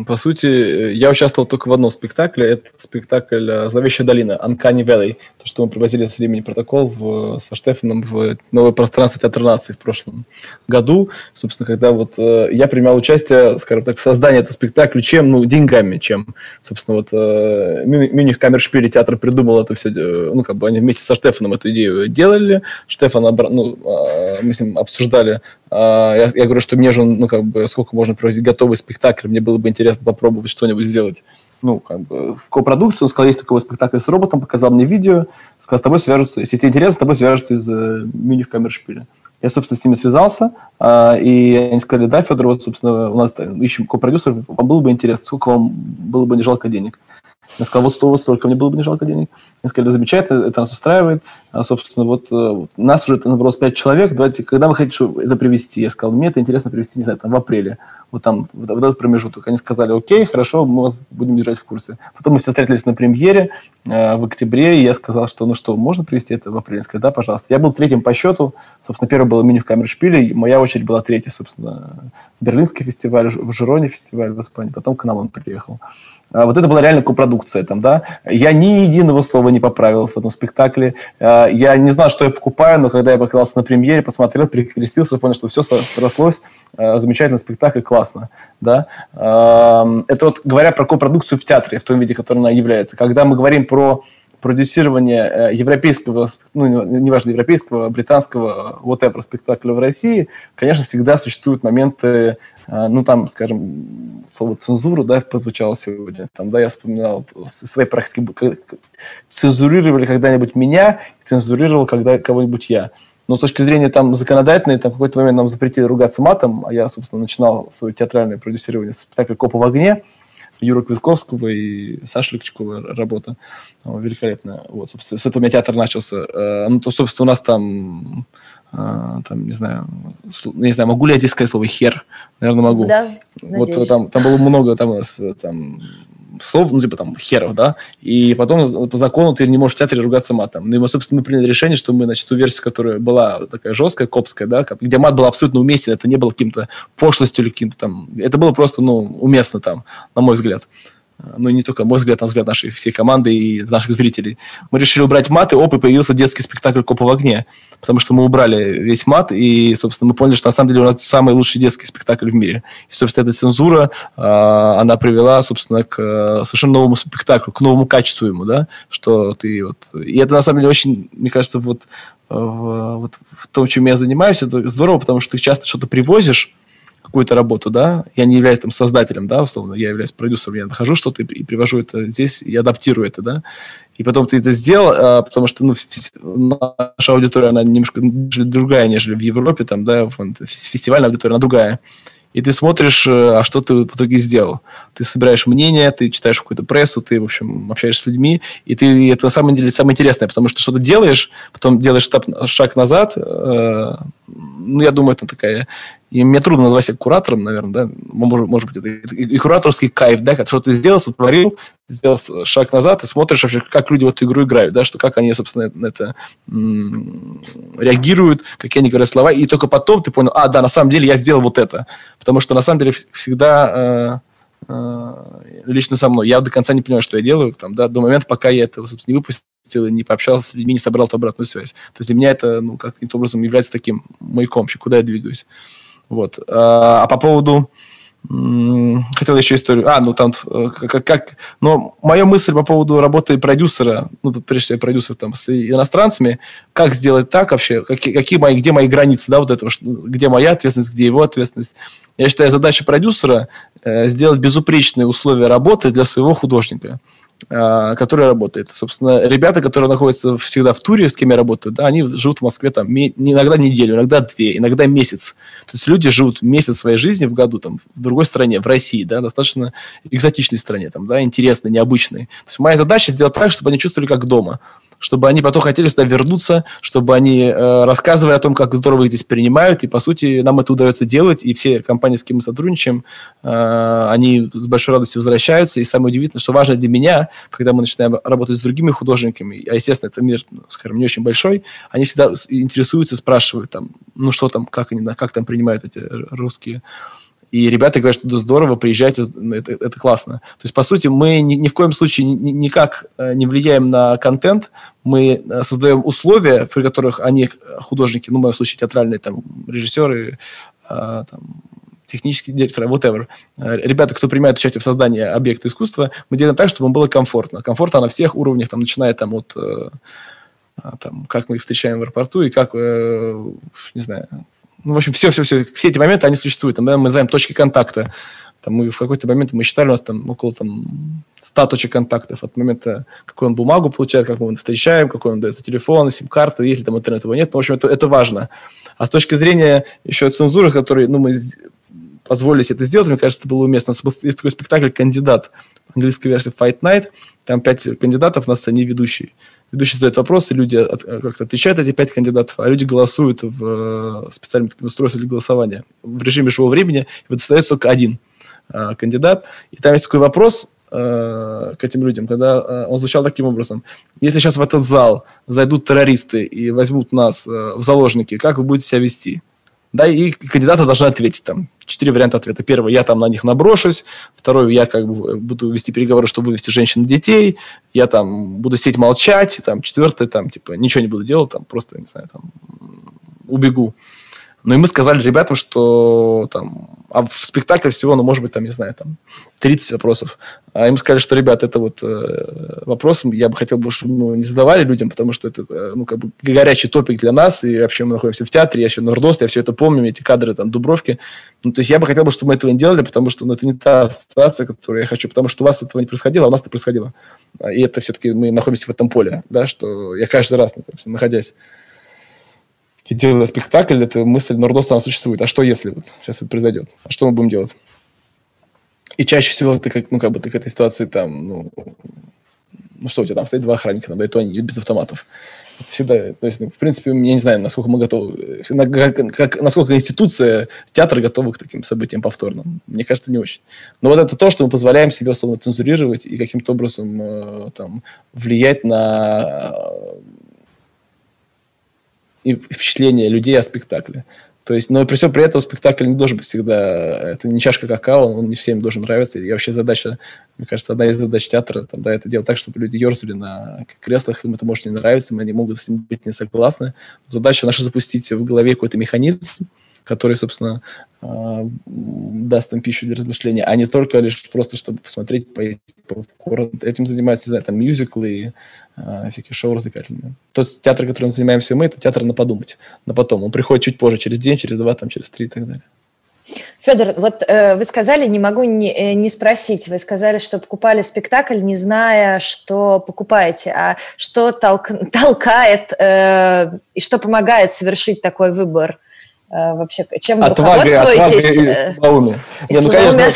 B: по сути, я участвовал только в одном спектакле. Это спектакль э, «Зловещая долина» Uncanny Valley. То, что мы привозили с времени протокол в, со Штефаном в новое пространство Театра нации в прошлом году. Собственно, когда вот э, я принимал участие, скажем так, в создании этого спектакля, чем, ну, деньгами, чем, собственно, вот э, Мюних Камершпиль театр придумал это все, ну, как бы они вместе со Штефаном эту идею делали. Штефан, ну, мы с ним обсуждали а, я, я говорю, что мне же, ну, как бы, сколько можно проводить готовый спектакль, мне было бы интересно попробовать что-нибудь сделать. Ну, как бы, в копродукции он сказал, есть такой спектакль с роботом, показал мне видео, сказал, с тобой свяжутся, если тебе интересно, с тобой свяжутся из э, Мюних Камершпиля. Я, собственно, с ними связался, э, и они сказали, да, Федор, вот, собственно, у нас ищем копродюсеров, вам было бы интересно, сколько вам было бы не жалко денег. Я сказал, вот столько, столько, мне было бы не жалко денег. Они сказали, замечательно, это нас устраивает. А, собственно, вот э, нас уже набралось 5 человек, давайте, когда вы хотите это привести? Я сказал, мне это интересно привести, не знаю, там, в апреле, вот там, в, в этот промежуток. Они сказали, окей, хорошо, мы вас будем держать в курсе. Потом мы все встретились на премьере э, в октябре, и я сказал, что, ну что, можно привести это в апреле? Они сказали, да, пожалуйста. Я был третьим по счету, собственно, первый был меню в Камершпиле, моя очередь была третья, собственно, Берлинский фестиваль, в Жироне фестиваль в Испании, потом к нам он приехал. А вот это была реально копродукция там, да. Я ни единого слова не поправил в этом спектакле. А, я не знал, что я покупаю, но когда я оказался на премьере, посмотрел, перекрестился, понял, что все срослось. А, замечательный спектакль, классно, да. Это вот говоря про копродукцию в театре, в том виде, который она является. Когда мы говорим про продюсирование э, европейского, ну, неважно, европейского, британского, whatever, спектакля в России, конечно, всегда существуют моменты, э, ну, там, скажем, слово цензура, да, прозвучало сегодня, там, да, я вспоминал своей практики, цензурировали когда-нибудь меня, цензурировал когда кого-нибудь я. Но с точки зрения там законодательной, там в какой-то момент нам запретили ругаться матом, а я, собственно, начинал свое театральное продюсирование спектакля «Копа в огне», Юры Квитковского и Саши Легчакова работа великолепная. Вот, собственно, с этого у меня театр начался. Э, ну, то, собственно, у нас там, э, там, не знаю, не знаю, могу ли я здесь сказать слово «хер»? Наверное, могу.
A: Да,
B: Вот надеюсь. там, там было много, там у нас, там, слов, ну, типа там херов, да, и потом по закону ты не можешь в театре ругаться матом. Ну, и мы, собственно, мы приняли решение, что мы, значит, ту версию, которая была такая жесткая, копская, да, где мат был абсолютно уместен, это не было каким-то пошлостью или каким-то там, это было просто, ну, уместно там, на мой взгляд ну, не только мой взгляд, на взгляд нашей всей команды и наших зрителей. Мы решили убрать мат, и оп, и появился детский спектакль «Копа в огне», потому что мы убрали весь мат, и, собственно, мы поняли, что на самом деле у нас самый лучший детский спектакль в мире. И, собственно, эта цензура, а, она привела, собственно, к э, совершенно новому спектаклю, к новому качеству ему, да, что ты вот... И это, на самом деле, очень, мне кажется, вот в, вот в том, чем я занимаюсь, это здорово, потому что ты часто что-то привозишь, какую-то работу, да, я не являюсь там создателем, да, условно, я являюсь продюсером, я нахожу что-то и, привожу это здесь, и адаптирую это, да, и потом ты это сделал, а, потому что, ну, наша аудитория, она немножко другая, нежели в Европе, там, да, фестивальная аудитория, она другая, и ты смотришь, э, а что ты в итоге сделал. Ты собираешь мнение, ты читаешь какую-то прессу, ты, в общем, общаешься с людьми, и ты это на самом деле самое интересное, потому что что-то делаешь, потом делаешь шаг назад, э, ну, я думаю, это такая и мне трудно назвать себя куратором, наверное, да, может, может быть, это и, кураторский кайф, да, что ты сделал, сотворил, сделал шаг назад и смотришь вообще, как люди в эту игру играют, да, что как они, собственно, на это реагируют, какие они говорят слова, и только потом ты понял, а, да, на самом деле я сделал вот это, потому что на самом деле всегда э, э, лично со мной, я до конца не понимаю, что я делаю, там, да, до момента, пока я это, собственно, не выпустил, не пообщался с людьми, не собрал эту обратную связь. То есть для меня это, ну, каким-то образом является таким маяком, куда я двигаюсь. Вот. А, а по поводу хотел еще историю. А, ну там э, как, как но моя мысль по поводу работы продюсера, ну прежде всего продюсер там с иностранцами, как сделать так вообще, какие, какие мои, где мои границы, да, вот этого, где моя ответственность, где его ответственность. Я считаю, задача продюсера э, сделать безупречные условия работы для своего художника. А, который работает. Собственно, ребята, которые находятся всегда в туре, с кем я работаю, да, они живут в Москве там иногда неделю, иногда две, иногда месяц. То есть люди живут месяц своей жизни в году там в другой стране, в России, да, достаточно экзотичной стране, там, да, интересной, необычной. То есть моя задача сделать так, чтобы они чувствовали как дома. Чтобы они потом хотели сюда вернуться, чтобы они э, рассказывали о том, как здорово их здесь принимают, и, по сути, нам это удается делать, и все компании, с кем мы сотрудничаем, э, они с большой радостью возвращаются, и самое удивительное, что важно для меня, когда мы начинаем работать с другими художниками, а, естественно, это мир, ну, скажем, не очень большой, они всегда интересуются, спрашивают там, ну что там, как они, как там принимают эти русские и ребята говорят, что это здорово, приезжайте, это, это классно. То есть, по сути, мы ни, ни в коем случае ни, никак э, не влияем на контент, мы э, создаем условия, при которых они, художники, ну, в моем случае, театральные там, режиссеры, а, там, технические директоры, whatever, э, ребята, кто принимает участие в создании объекта искусства, мы делаем так, чтобы им было комфортно. Комфортно на всех уровнях, там, начиная там, от а, там, как мы их встречаем в аэропорту и как, не знаю, ну, в общем, все, все, эти моменты, они существуют. Там, да, мы называем точки контакта. Там мы в какой-то момент мы считали, у нас там около там, 100 точек контактов от момента, какую он бумагу получает, как мы его встречаем, какой он дается телефон, сим-карта, если там интернет его нет. Ну, в общем, это, это важно. А с точки зрения еще цензуры, который, ну, мы позволили себе это сделать, мне кажется, это было уместно. У нас есть такой спектакль «Кандидат», английской версии «Fight Night», там пять кандидатов на сцене ведущий. Ведущий задает вопросы, люди как-то отвечают эти пять кандидатов, а люди голосуют в э, специальном таком устройстве для голосования в режиме живого времени, и вот остается только один э, кандидат. И там есть такой вопрос, э, к этим людям, когда он звучал таким образом. Если сейчас в этот зал зайдут террористы и возьмут нас в заложники, как вы будете себя вести? Да, и кандидаты должны ответить там. Четыре варианта ответа. Первый, я там на них наброшусь. Второй, я как бы буду вести переговоры, чтобы вывести женщин и детей. Я там буду сидеть молчать. Там, четвертый, там, типа, ничего не буду делать, там, просто, не знаю, там, убегу. Ну и мы сказали ребятам, что там, а в спектакле всего, ну, может быть, там, не знаю, там 30 вопросов. А им сказали, что, ребят, это вот э, вопрос, я бы хотел бы, чтобы ну, не задавали людям, потому что это, э, ну, как бы горячий топик для нас, и вообще мы находимся в театре, я еще Нордост, я все это помню, эти кадры там Дубровки. Ну, то есть я бы хотел бы, чтобы мы этого не делали, потому что, ну, это не та ситуация, которую я хочу, потому что у вас этого не происходило, а у нас это происходило. И это все-таки мы находимся в этом поле, да, что я каждый раз, ну, находясь и делая спектакль, эта мысль Нордоста, она существует. А что если вот сейчас это произойдет? А что мы будем делать? И чаще всего ты, как, ну, как бы ты к этой ситуации там, ну, ну что у тебя там стоит два охранника, да, то они без автоматов. Всегда, то есть, ну, в принципе, я не знаю, насколько мы готовы, как, как, насколько институция, театр готовы к таким событиям повторным. Мне кажется, не очень. Но вот это то, что мы позволяем себе, условно, цензурировать и каким-то образом э, там, влиять на и впечатление людей о спектакле. То есть, но при всем при этом спектакль не должен быть всегда, это не чашка какао, он не всем должен нравиться. И вообще задача, мне кажется, одна из задач театра, там, да, это делать так, чтобы люди ерзали на креслах, им это может не нравиться, они могут с ним быть не согласны. Задача наша запустить в голове какой-то механизм, который, собственно, а, даст им пищу для размышления, а не только лишь просто, чтобы посмотреть, поесть попкорн. Этим занимаются, не знаю, там, мюзиклы, а, всякие шоу развлекательные. Тот театр, которым занимаемся мы, это театр на подумать, на потом. Он приходит чуть позже, через день, через два, там, через три и так далее.
A: Федор, вот э, вы сказали, не могу не, э, не спросить, вы сказали, что покупали спектакль, не зная, что покупаете, а что толк, толкает э, и что помогает совершить такой выбор? Э, вообще, чем вы отвага, руководствуетесь?
B: Отвага и, и, и, ну, конечно,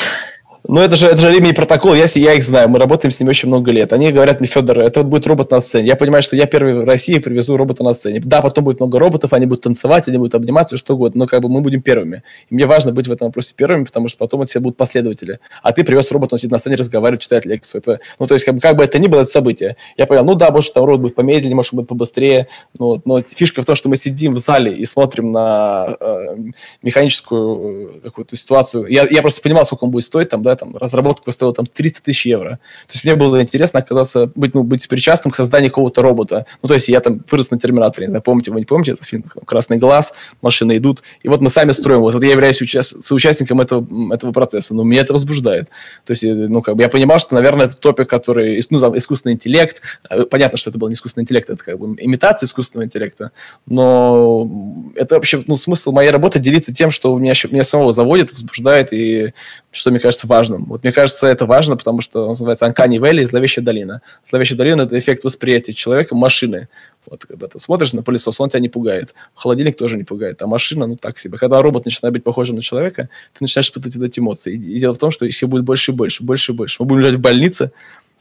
B: ну, это же, это же Рима и протокол, я, я их знаю, мы работаем с ними очень много лет. Они говорят мне, Федор, это вот будет робот на сцене. Я понимаю, что я первый в России привезу робота на сцене. Да, потом будет много роботов, они будут танцевать, они будут обниматься, что угодно, но как бы мы будем первыми. И мне важно быть в этом вопросе первыми, потому что потом от все будут последователи. А ты привез робота, он сидит на сцене, разговаривает, читает лекцию. Это, ну, то есть, как бы, как бы это ни было, это событие. Я понял, ну да, может, там робот будет помедленнее, может, будет побыстрее. Но, но фишка в том, что мы сидим в зале и смотрим на э, механическую э, какую-то ситуацию. Я, я просто понимал, сколько он будет стоить, там, да, там, разработка стоила там 300 тысяч евро. То есть мне было интересно оказаться, быть, ну, быть причастным к созданию какого-то робота. Ну, то есть я там вырос на Терминаторе, не знаю, помните, вы не помните этот фильм? «Красный глаз», машины идут, и вот мы сами строим. Вот, вот я являюсь участ... соучастником этого, этого процесса, но меня это возбуждает. То есть, э, ну, как бы я понимал, что, наверное, это топик, который, ну, там, искусственный интеллект, э, понятно, что это был не искусственный интеллект, это как бы имитация искусственного интеллекта, но это вообще, ну, смысл моей работы делиться тем, что меня, меня самого заводит, возбуждает, и что мне кажется важным. Вот мне кажется, это важно, потому что он называется Uncanny Valley, зловещая долина. Зловещая долина – это эффект восприятия человека машины. Вот когда ты смотришь на пылесос, он тебя не пугает. Холодильник тоже не пугает, а машина, ну так себе. Когда робот начинает быть похожим на человека, ты начинаешь испытывать эти эмоции. И, и дело в том, что их все будет больше и больше, больше и больше. Мы будем лежать в больнице,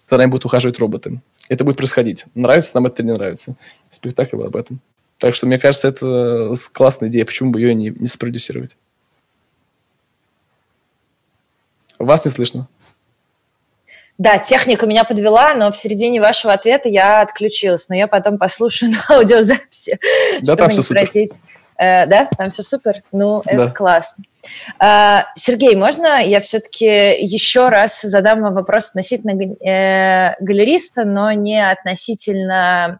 B: за нами будут ухаживать роботы. это будет происходить. Нравится нам это или не нравится. Спектакль об этом. Так что, мне кажется, это классная идея. Почему бы ее не, не спродюсировать? Вас не слышно.
A: Да, техника меня подвела, но в середине вашего ответа я отключилась, но я потом послушаю на аудиозаписи,
B: да,
A: чтобы
B: там
A: не
B: все
A: пройти. Э, да, там все супер. Ну, это
B: Да.
A: классно. А, Сергей, можно я все-таки еще раз задам вам вопрос относительно э, галериста, но не относительно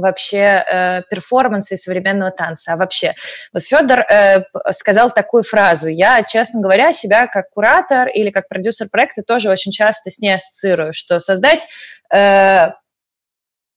A: вообще э, перформанса и современного танца, а вообще. Вот Федор э, сказал такую фразу. Я, честно говоря, себя как куратор или как продюсер проекта тоже очень часто с ней ассоциирую, что создать э,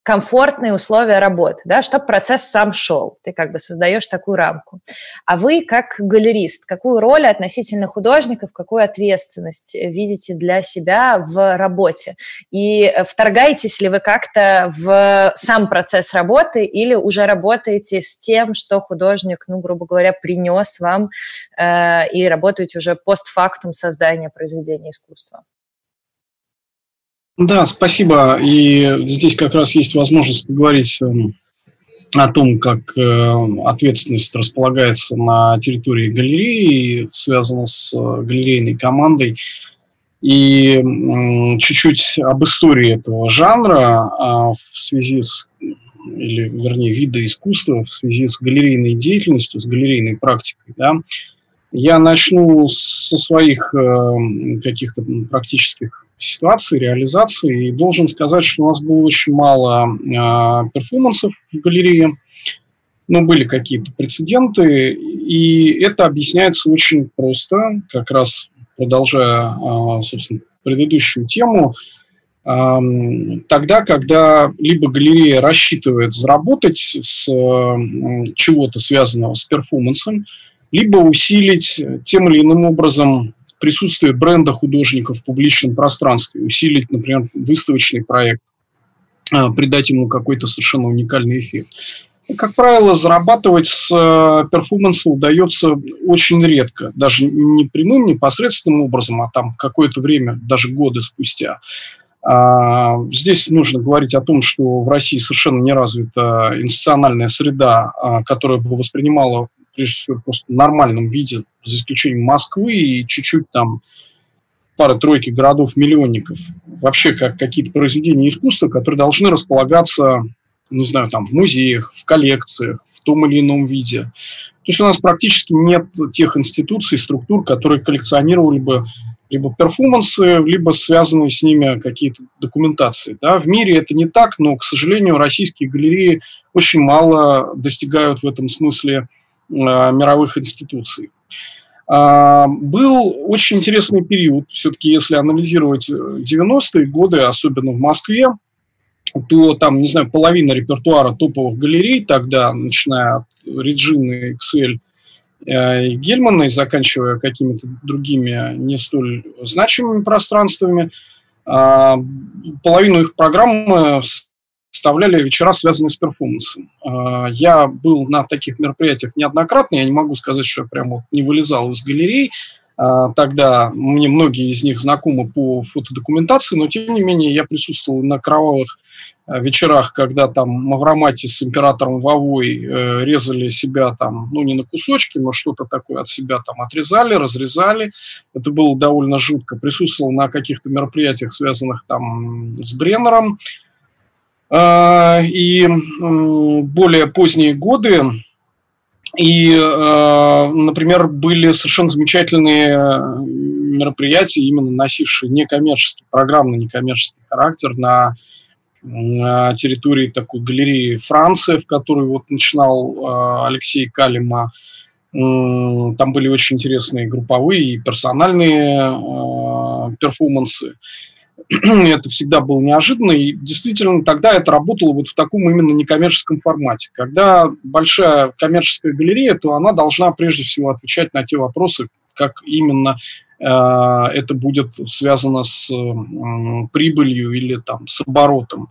A: комфортные условия работы, да, чтобы процесс сам шел. Ты как бы создаешь такую рамку. А вы, как галерист, какую роль относительно художников, какую ответственность видите для себя в работе? И э, вторгаетесь ли вы как-то в сам процесс работы или уже работаете с тем, что художник, ну, грубо говоря, принес вам э, и работаете уже постфактум создания произведения искусства?
E: Да, спасибо. И здесь как раз есть возможность поговорить эм, о том, как э, ответственность располагается на территории галереи, связана с э, галерейной командой. И чуть-чуть об истории этого жанра а, в связи с, или вернее, вида искусства в связи с галерейной деятельностью, с галерейной практикой. Да. Я начну со своих э, каких-то практических ситуаций, реализации. И должен сказать, что у нас было очень мало э, перформансов в галерее. Ну, были какие-то прецеденты. И это объясняется очень просто, как раз продолжая, э, собственно, предыдущую тему. Э, тогда, когда либо галерея рассчитывает заработать с э, чего-то связанного с перформансом, либо усилить тем или иным образом присутствие бренда художника в публичном пространстве, усилить, например, выставочный проект, а, придать ему какой-то совершенно уникальный эффект. Как правило, зарабатывать с э, перформанса удается очень редко, даже не прямым, непосредственным образом, а там какое-то время, даже годы спустя. А, Здесь нужно говорить о том, что в России совершенно не развита институциональная среда, а, которая бы воспринимала прежде всего просто в нормальном виде, за исключением Москвы и чуть-чуть там пары-тройки городов-миллионников. Вообще как какие-то произведения искусства, которые должны располагаться, не знаю, там в музеях, в коллекциях, в том или ином виде. То есть у нас практически нет тех институций, структур, которые коллекционировали бы либо перформансы, либо связанные с ними какие-то документации. Да? В мире это не так, но, к сожалению, российские галереи очень мало достигают в этом смысле мировых институций. А, был очень интересный период, все-таки если анализировать 90-е годы, особенно в Москве, то там, не знаю, половина репертуара топовых галерей тогда, начиная от Реджины, Excel и Гельмана, и заканчивая какими-то другими не столь значимыми пространствами, а, половину их программы составляли вечера, связанные с перформансом. Я был на таких мероприятиях неоднократно, я не могу сказать, что я прям вот не вылезал из галерей, Тогда мне многие из них знакомы по фотодокументации, но тем не менее я присутствовал на кровавых вечерах, когда там Мавромати с императором Вовой э, резали себя там, ну не на кусочки, но что-то такое от себя там отрезали, разрезали. Это было довольно жутко. Присутствовал на каких-то мероприятиях, связанных там с Бреннером. Э, и э, более поздние годы и, э, например, были совершенно замечательные мероприятия, именно носившие некоммерческий, программный некоммерческий характер на территории такой галереи Франции, в которой вот начинал Алексей Калима. Там были очень интересные групповые и персональные перформансы. Это всегда было неожиданно, и действительно тогда это работало вот в таком именно некоммерческом формате. Когда большая коммерческая галерея, то она должна прежде всего отвечать на те вопросы, как именно это будет связано с прибылью или там с оборотом.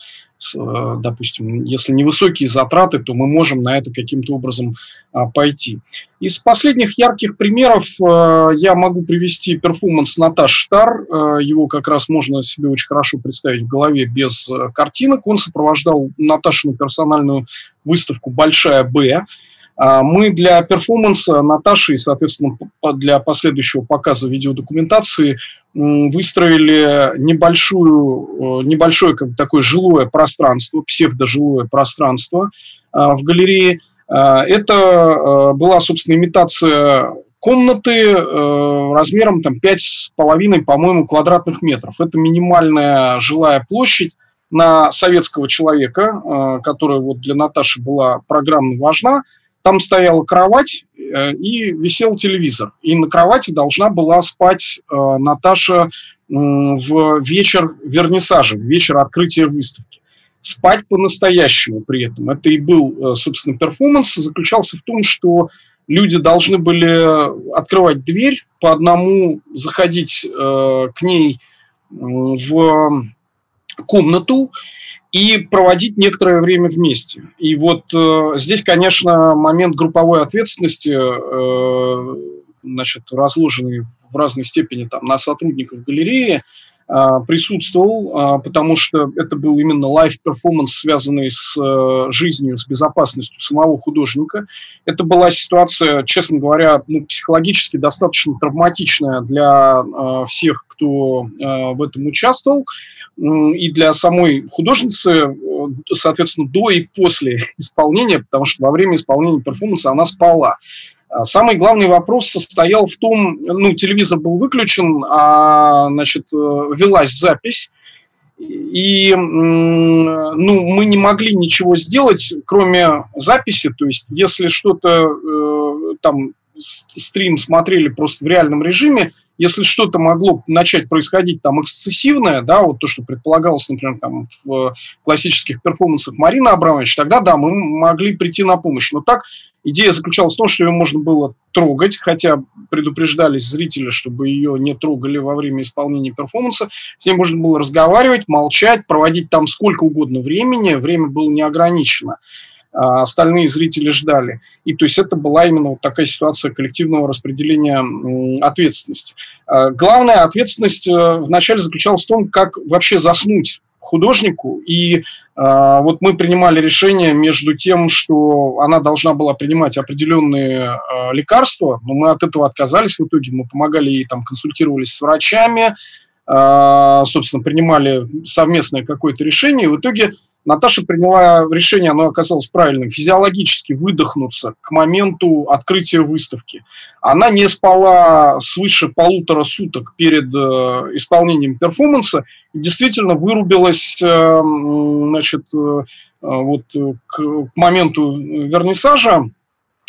E: Э, допустим, если невысокие затраты, то мы можем на это каким-то образом а, пойти. Из последних ярких примеров э, я могу привести перформанс Наташ Штар. Э, его как раз можно себе очень хорошо представить в голове без картинок. Он сопровождал Наташину персональную выставку «Большая Б», а мы для перформанса Наташи и, соответственно, для последующего показа видеодокументации выстроили небольшую, небольшое как такое жилое пространство, псевдожилое пространство а, в галерее. А, это э, была, собственно, имитация комнаты э, размером там, 5,5, по-моему, квадратных метров. Это минимальная жилая площадь на советского человека, которая вот для Наташи была программно важна. Там стояла кровать и висел телевизор. И на кровати должна была спать э, Наташа в вечер вернисажа, в вечер открытия выставки. Спать по-настоящему при этом. Это и был, э, собственно, перформанс. Заключался в том, что люди должны были открывать дверь по одному, заходить к ней в комнату и проводить некоторое время вместе. И вот э, здесь, конечно, момент групповой ответственности, э, значит, разложенный в разной степени там, на сотрудников галереи, э, присутствовал, э, потому что это был именно live -перформанс, связанный с э, жизнью, с безопасностью самого художника. Это была ситуация, честно говоря, ну, психологически достаточно травматичная для э, всех, кто э, в этом участвовал и для самой художницы, э, соответственно, до и после исполнения, потому что во время исполнения перформанса она спала. А самый главный вопрос состоял в том, ну, телевизор был выключен, а, значит, э, велась запись, и ну, мы не могли ничего сделать, кроме записи. То есть, если что-то э, там стрим смотрели просто в реальном режиме, если что-то могло начать происходить там эксцессивное, да, вот то, что предполагалось, например, там в классических перформансах Марины Абрамович, тогда, да, мы могли прийти на помощь. Но так идея заключалась в том, что ее можно было трогать, хотя предупреждались зрители, чтобы ее не трогали во время исполнения перформанса. С ней можно было разговаривать, молчать, проводить там сколько угодно времени, время было не ограничено. А остальные зрители ждали. И то есть это была именно вот такая ситуация коллективного распределения ответственности. А главная ответственность э, вначале заключалась в том, как вообще заснуть художнику. И э, вот мы принимали решение между тем, что она должна была принимать определенные э, лекарства, но мы от этого отказались в итоге. Мы помогали ей, там, консультировались с врачами, собственно, принимали совместное какое-то решение. И в итоге Наташа приняла решение, оно оказалось правильным, физиологически выдохнуться к моменту открытия выставки. Она не спала свыше полутора суток перед э, исполнением перформанса и действительно вырубилась э, значит, э, вот, к моменту вернисажа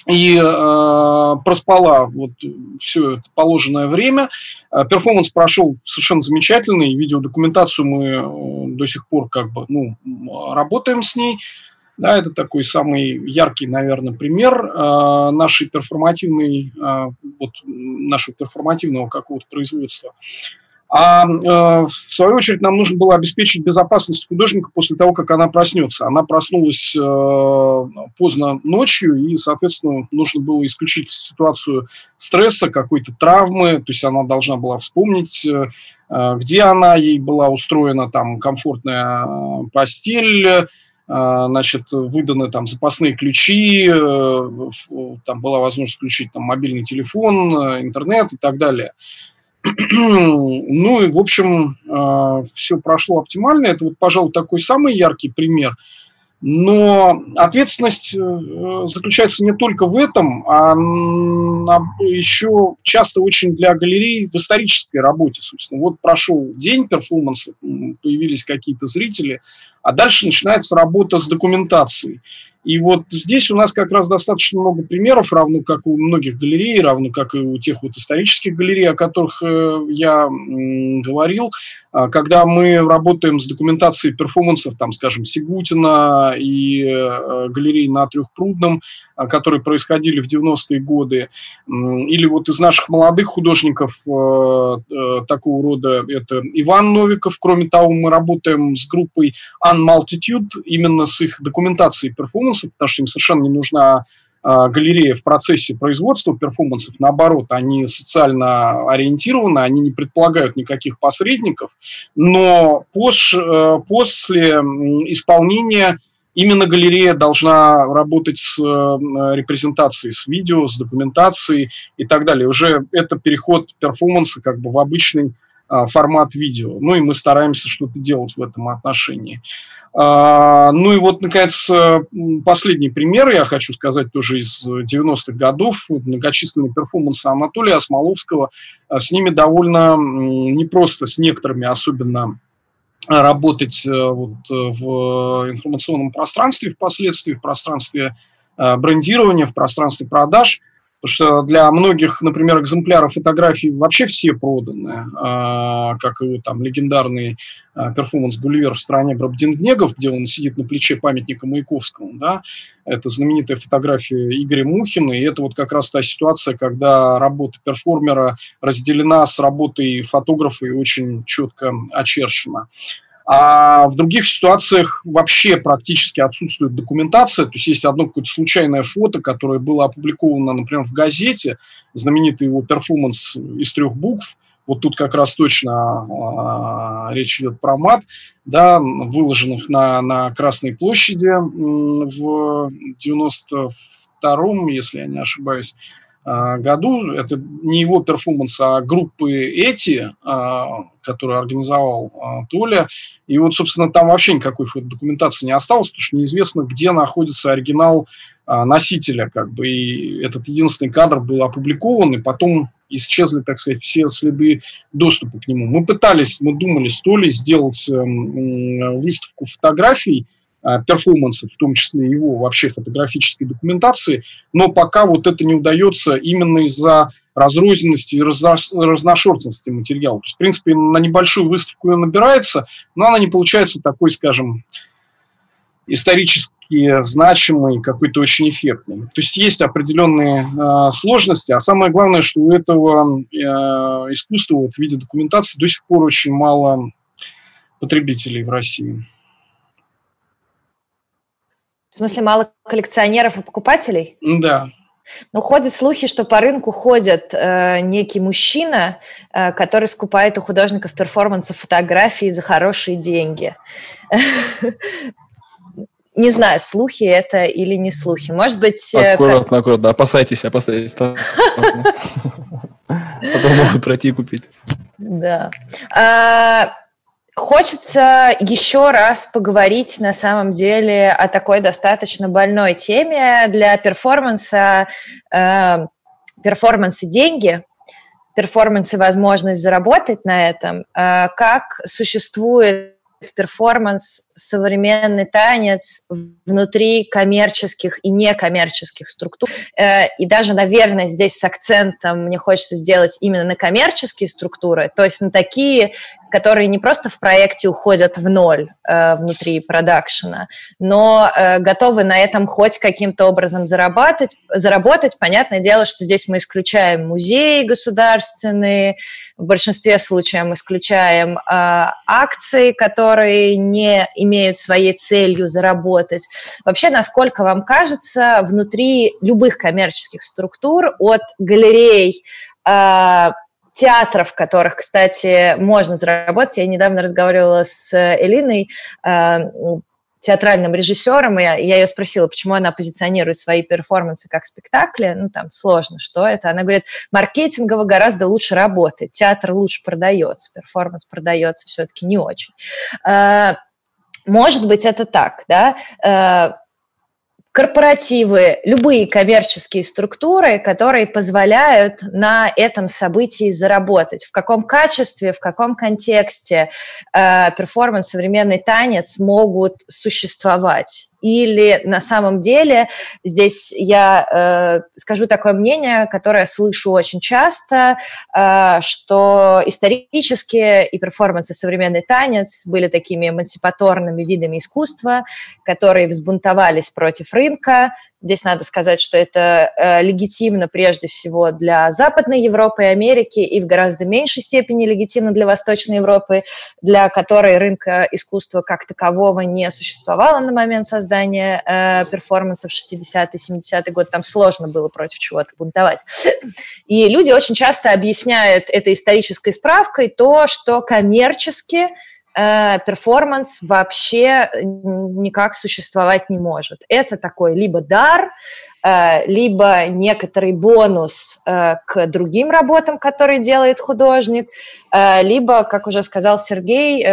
E: и э, проспала вот все это положенное время. Э, перформанс прошел совершенно замечательный, видеодокументацию мы э, до сих пор как бы ну, работаем с ней. Да, это такой самый яркий, наверное, пример э, нашей перформативной, э, вот, нашего перформативного какого-то производства. А э, в свою очередь нам нужно было обеспечить безопасность художника после того, как она проснется. Она проснулась э, поздно ночью, и, соответственно, нужно было исключить ситуацию стресса, какой-то травмы. То есть она должна была вспомнить, э, где она, ей была устроена там комфортная постель, значит, выданы там запасные ключи, там была возможность включить там мобильный телефон, интернет и так далее. Ну и, в общем, а, все прошло оптимально. Это, вот, пожалуй, такой самый яркий пример. Но ответственность э, заключается не только в этом, а еще часто очень для галерей в исторической работе, собственно. Вот прошел день перформанса, появились какие-то зрители, а дальше начинается работа с документацией. И вот здесь у нас как раз достаточно много примеров, равно как у многих галерей, равно как и у тех вот исторических галерей, о которых э, я говорил, э, когда мы работаем с документацией перформансов, там, скажем, Сигутина и э, галерей на Трехпрудном, а, которые происходили в 90-е годы, или вот из наших молодых художников э, такого рода это Иван Новиков. Кроме того, мы работаем с группой Unmultitude, именно с их документацией перформансов, потому что им совершенно не нужна а, галерея в процессе производства перформансов, наоборот, они социально ориентированы, они не предполагают никаких посредников, но пош, э, после исполнения именно галерея должна работать с э, репрезентацией, с видео, с документацией и так далее. Уже это переход перформанса как бы в обычный а, формат видео. Ну и мы стараемся что-то делать в этом отношении. А, ну и вот, наконец, э, последний пример, я хочу сказать, тоже из 90-х годов, многочисленные перформансы Анатолия Осмоловского. А, с ними довольно непросто, с некоторыми особенно работать э, вот э, в информационном пространстве впоследствии, в пространстве брендирования, в пространстве продаж – Потому что для многих, например, экземпляров фотографий вообще все проданы, а, как и там легендарный а, перформанс «Гулливер в стране Брабдингнегов», где он сидит на плече памятника Маяковскому. Да? Это знаменитая фотография Игоря Мухина. И это вот как раз та ситуация, когда работа перформера разделена с работой фотографа и очень четко очерчена. А в других ситуациях вообще практически отсутствует документация. То есть есть одно какое-то случайное фото, которое было опубликовано, например, в газете, знаменитый его перформанс из трех букв. Вот тут как раз точно а, речь идет про мат, да, выложенных на, на Красной площади в 92-м, если я не ошибаюсь, а, году. Это не его перформанс, а группы Э.Т.И., а, которую организовал а, Толя. И вот, собственно, там вообще никакой документации не осталось, потому что неизвестно, где находится оригинал носителя. Как бы. И этот единственный кадр был опубликован, и потом исчезли, так сказать, все следы доступа к нему. Мы пытались, мы думали с Толей сделать эм, выставку фотографий, перформансов, в том числе его вообще фотографической документации, но пока вот это не удается именно из-за разрозненности и разношерстности материала. То есть, в принципе, на небольшую выставку ее набирается, но она не получается такой, скажем, исторически значимый, какой-то очень эффектный. То есть есть определенные э, сложности, а самое главное, что у этого э, искусства вот, в виде документации до сих пор очень мало потребителей в России.
A: В смысле, мало коллекционеров и покупателей?
E: Да.
A: Ну, ходят слухи, что по рынку ходит э, некий мужчина, э, который скупает у художников перформанса фотографии за хорошие деньги. Не знаю, слухи это или не слухи. Может быть...
B: Э, аккуратно, аккуратно. Опасайтесь, опасайтесь. Потом могут пройти и купить.
A: Да. Хочется еще раз поговорить на самом деле о такой достаточно больной теме для перформанса. Э, перформанс и деньги, перформанс и возможность заработать на этом, э, как существует перформанс, современный танец внутри коммерческих и некоммерческих структур. Э, и даже, наверное, здесь с акцентом мне хочется сделать именно на коммерческие структуры, то есть на такие, которые не просто в проекте уходят в ноль э, внутри продакшена, но э, готовы на этом хоть каким-то образом зарабатывать, заработать. Понятное дело, что здесь мы исключаем музеи государственные, в большинстве случаев мы исключаем э, акции, которые не имеют своей целью заработать. Вообще, насколько вам кажется, внутри любых коммерческих структур, от галерей, э, театров, в которых, кстати, можно заработать. Я недавно разговаривала с Элиной, э, театральным режиссером, и я, ее спросила, почему она позиционирует свои перформансы как спектакли. Ну, там сложно, что это. Она говорит, маркетингово гораздо лучше работает, театр лучше продается, перформанс продается все-таки не очень. Э, может быть, это так, да? Корпоративы, любые коммерческие структуры, которые позволяют на этом событии заработать. В каком качестве, в каком контексте э, перформанс, современный танец могут существовать. Или на самом деле здесь я э, скажу такое мнение, которое слышу очень часто, э, что исторически и перформанс, и современный танец были такими эмансипаторными видами искусства, которые взбунтовались против рынка, Здесь надо сказать, что это э, легитимно прежде всего для Западной Европы и Америки и в гораздо меньшей степени легитимно для Восточной Европы, для которой рынка искусства как такового не существовало на момент создания э, перформанса в 60-е, 70-е годы. Там сложно было против чего-то бунтовать. И люди очень часто объясняют этой исторической справкой то, что коммерчески перформанс вообще никак существовать не может. Это такой либо дар, э, либо некоторый бонус э, к другим работам, которые делает художник, либо, как уже сказал Сергей,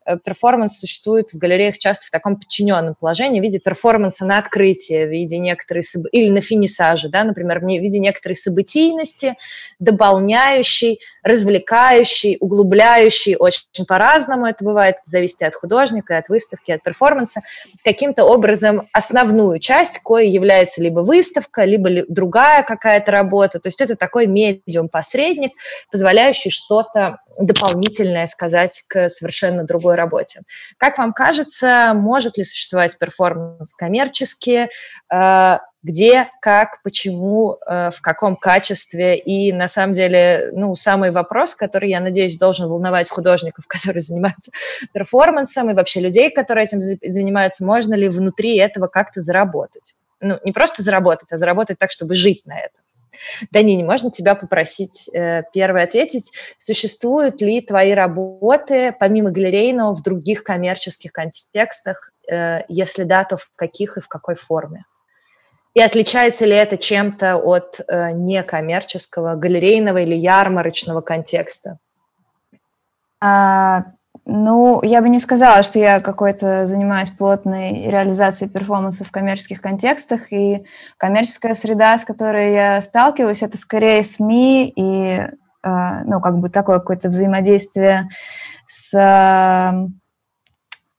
A: Э, перформанс существует в галереях часто в таком подчиненном положении в виде перформанса на открытие, в виде некоторой или на финисаже, да, например, в виде некоторой событийности, дополняющей, развлекающей, углубляющей, очень по-разному это бывает, зависит от художника, от выставки, от перформанса, каким-то образом основную часть, кое является либо выставка, либо другая какая-то работа, то есть это такой медиум-посредник, позволяющий что-то дополнительное сказать к совершенно другой работе. Как вам кажется, может ли существовать перформанс коммерчески? Э, где, как, почему, э, в каком качестве? И на самом деле, ну, самый вопрос, который, я надеюсь, должен волновать художников, которые занимаются перформансом, и вообще людей, которые этим занимаются, можно ли внутри этого как-то заработать? Ну, не просто заработать, а заработать так, чтобы жить на этом. Данине, можно тебя попросить э, первое ответить? Существуют ли твои работы, помимо галерейного, в других коммерческих контекстах? Э, если да, то в каких и в какой форме? И отличается ли это чем-то от э, некоммерческого, галерейного или ярмарочного контекста?
C: А, ну, я бы не сказала, что я какой-то занимаюсь плотной реализацией перформанса в коммерческих контекстах, и коммерческая среда, с которой я сталкиваюсь, это скорее СМИ и, э, ну, как бы такое какое-то взаимодействие с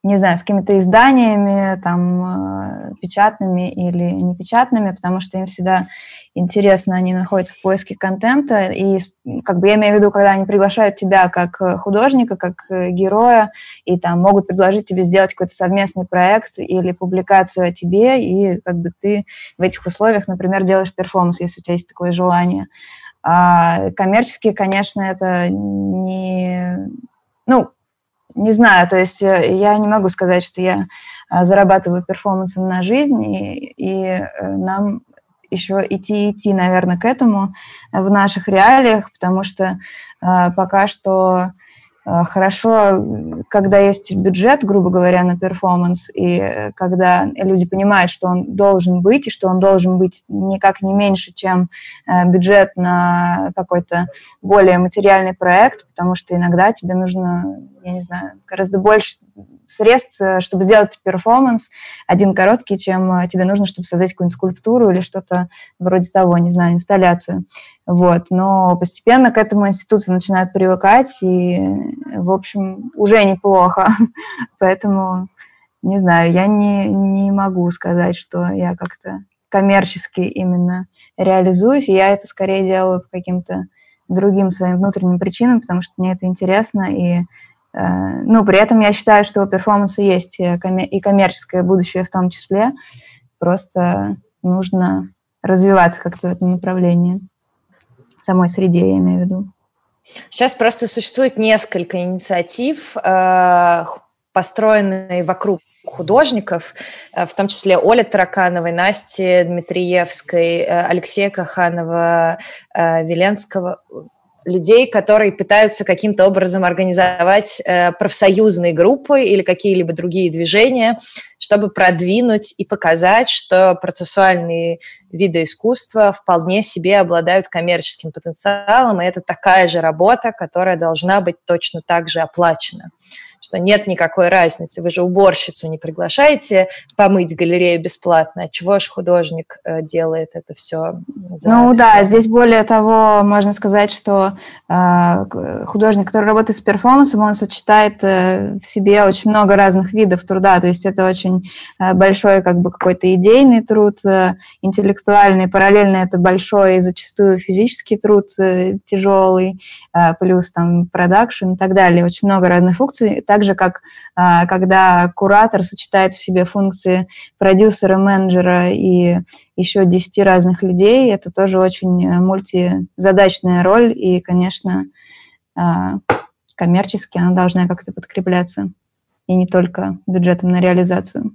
C: не знаю, с какими-то изданиями, там, э, печатными или непечатными, потому что им всегда интересно, они находятся в поиске контента, и как бы я имею в виду, когда они приглашают тебя как художника, как э, героя, и там могут предложить тебе сделать какой-то совместный проект или публикацию о тебе, и как бы ты в этих условиях, например, делаешь перформанс, если у тебя есть такое желание. А коммерчески, конечно, это не... Ну, не знаю, то есть э, я не могу сказать, что я э, зарабатываю перформансом на жизнь, и, и э, нам еще идти идти, наверное, к этому в наших реалиях, потому что пока что Э, хорошо, когда есть бюджет, грубо говоря, на перформанс, и когда люди понимают, что он должен быть, и что он должен быть никак не меньше, чем э, бюджет на какой-то более материальный проект, потому что иногда тебе нужно, я не знаю, гораздо больше средств, э, чтобы сделать перформанс один короткий, чем тебе нужно, чтобы создать какую-нибудь скульптуру или что-то вроде того, не знаю, инсталляцию. Вот. Но постепенно к этому институции начинают привыкать, и, в общем, уже неплохо. Поэтому, не знаю, я не, не могу сказать, что я как-то коммерчески именно реализуюсь. Я это скорее делаю по каким-то другим своим внутренним причинам, потому что мне это интересно, и э, ну, при этом я считаю, что у перформанса есть и коммерческое будущее в том числе, просто нужно развиваться как-то в этом направлении. Самой среде, я имею в виду.
A: Сейчас просто существует несколько инициатив, э, построенные вокруг художников, э, в том числе Оля Таракановой, Насти Дмитриевской, э, Алексея Каханова, Веленского, людей, которые пытаются каким-то образом организовать э, профсоюзные группы или какие-либо другие движения, чтобы продвинуть и показать, что процессуальные виды искусства вполне себе обладают коммерческим потенциалом, и это такая же работа, которая должна быть точно так же оплачена что нет никакой разницы. Вы же уборщицу не приглашаете помыть галерею бесплатно. Чего же художник э, делает это все?
C: Ну да, здесь более того, можно сказать, что э, художник, который работает с перформансом, он сочетает э, в себе очень много разных видов труда. То есть это очень э, большой как бы какой-то идейный труд, э, интеллектуальный, параллельно это большой и зачастую физический труд э, тяжелый, э, плюс там продакшн и так далее. Очень много разных функций. Так так же, как а, когда куратор сочетает в себе функции продюсера, менеджера и еще 10 разных людей, это тоже очень э, мультизадачная роль, и, конечно, а, коммерчески она должна как-то подкрепляться, и не только бюджетом на реализацию.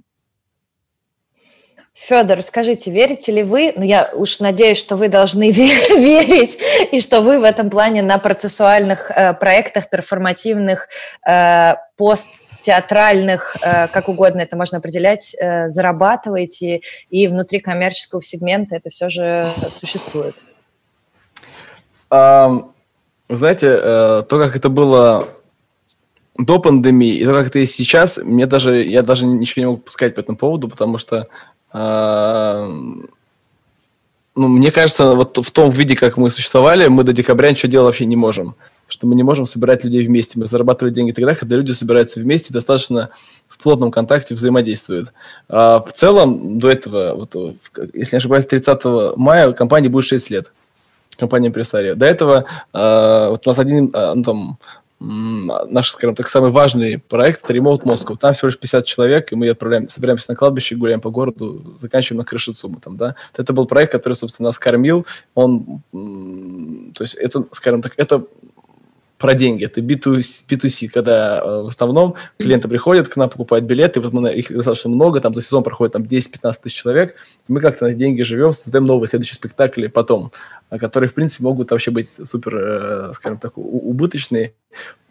A: Федор, скажите, верите ли вы, ну я уж надеюсь, что вы должны верить, и что вы в этом плане на процессуальных э, проектах, перформативных, э, посттеатральных, э, как угодно это можно определять, э, зарабатываете, и внутри коммерческого сегмента это все же существует?
B: Um, вы знаете, э, то, как это было до пандемии, и то, как это есть сейчас, мне даже, я даже ничего не могу сказать по этому поводу, потому что ну, мне кажется, вот в том виде, как мы существовали, мы до декабря ничего делать вообще не можем. Что мы не можем собирать людей вместе. Мы зарабатывали деньги тогда, когда люди собираются вместе, достаточно в плотном контакте взаимодействуют. А в целом, до этого, вот, если не ошибаюсь, 30 мая компании будет 6 лет. Компания Импресария. До этого э, вот у нас один, э, ну, там, наш, скажем так, самый важный проект – это Remote Moscow. Там всего лишь 50 человек, и мы отправляем, собираемся на кладбище, гуляем по городу, заканчиваем на крыше ЦУМа. Там, да? Это был проект, который, собственно, нас кормил. Он, то есть это, скажем так, это про деньги. Это B2C, B2C, когда э, в основном клиенты приходят к нам, покупают билеты, вот мы, их достаточно много, там за сезон проходит там 10-15 тысяч человек, мы как-то на деньги живем, создаем новые следующие спектакли потом, которые, в принципе, могут вообще быть супер, э, скажем так, убыточные,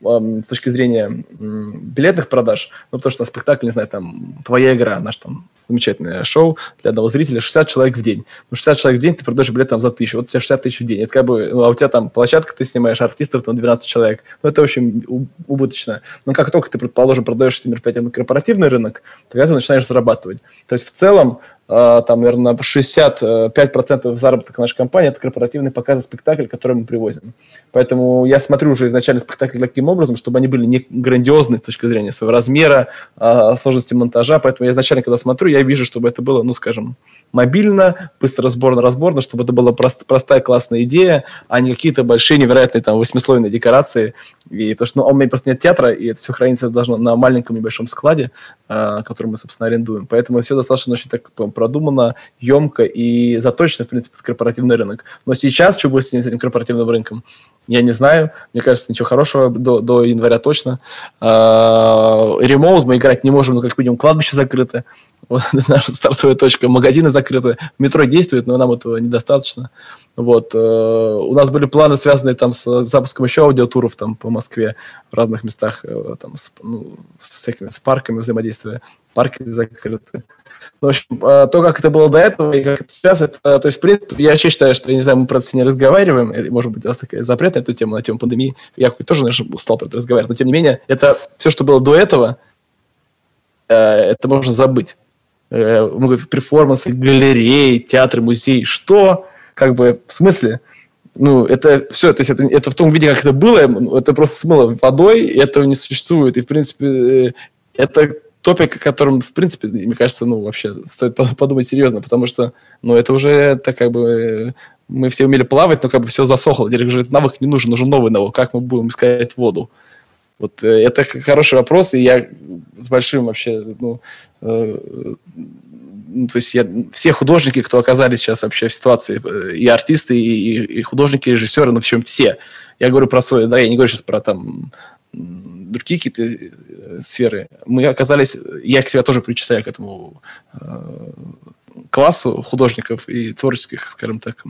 B: с точки зрения билетных продаж, ну, потому что на спектакль, не знаю, там, твоя игра, наш там замечательное шоу для одного зрителя, 60 человек в день. Ну, 60 человек в день ты продаешь билет там за тысячу, вот у тебя 60 тысяч в день. Это как бы, ну, а у тебя там площадка, ты снимаешь артистов, там 12 человек. Ну, это, в общем, убыточно. Но как только ты, предположим, продаешь эти мероприятия на корпоративный рынок, тогда ты начинаешь зарабатывать. То есть, в целом, а, там, наверное, 65% заработка нашей компании – это корпоративный показ спектакль, который мы привозим. Поэтому я смотрю уже изначально спектакль таким образом, чтобы они были не грандиозные с точки зрения своего размера, а, сложности монтажа. Поэтому я изначально, когда смотрю, я вижу, чтобы это было, ну, скажем, мобильно, быстро разборно, разборно, чтобы это была прост, простая классная идея, а не какие-то большие невероятные там восьмислойные декорации. И, потому что ну, у меня просто нет театра, и это все хранится должно на маленьком небольшом складе, а, который мы, собственно, арендуем. Поэтому все достаточно очень так продумано, емко и заточено, в принципе, под корпоративный рынок. Но сейчас, что будет с этим корпоративным рынком, я не знаю. Мне кажется, ничего хорошего до, до января точно. Ремоут мы играть не можем, но как минимум кладбище закрыто. Вот наша стартовая точка. Магазины закрыты. Метро действует, но нам этого недостаточно. Вот. Э, у нас были планы, связанные там с запуском еще аудиотуров там по Москве в разных местах, э, там, с, ну, с всякими с парками взаимодействия. Парки закрыты. Ну, в общем, а, то, как это было до этого и как это сейчас, это, то есть, в принципе, я вообще считаю, что, я не знаю, мы про это не разговариваем, и, может быть, у вас такая запрет на эту тему, на тему пандемии, я тоже, наверное, устал про это разговаривать, но, тем не менее, это все, что было до этого, э, это можно забыть. Э, мы говорим, перформансы, галереи, театры, музеи, что? Как бы, в смысле? Ну, это все, то есть это, это в том виде, как это было, это просто смыло водой, и этого не существует. И, в принципе, э, это топик, о котором, в принципе, мне кажется, ну, вообще стоит подумать серьезно, потому что, ну, это уже, это как бы, мы все умели плавать, но как бы все засохло. Уже этот навык не нужен, нужен новый навык. Как мы будем искать воду? Вот э, это хороший вопрос, и я с большим вообще, ну, э, ну, то есть я, все художники, кто оказались сейчас вообще в ситуации, э, и артисты, и, и художники, и режиссеры, ну, в общем, все. Я говорю про свой, да, я не говорю сейчас про там другие какие-то э, сферы, мы оказались, я к себя тоже причисляю к этому э, классу художников и творческих, скажем так,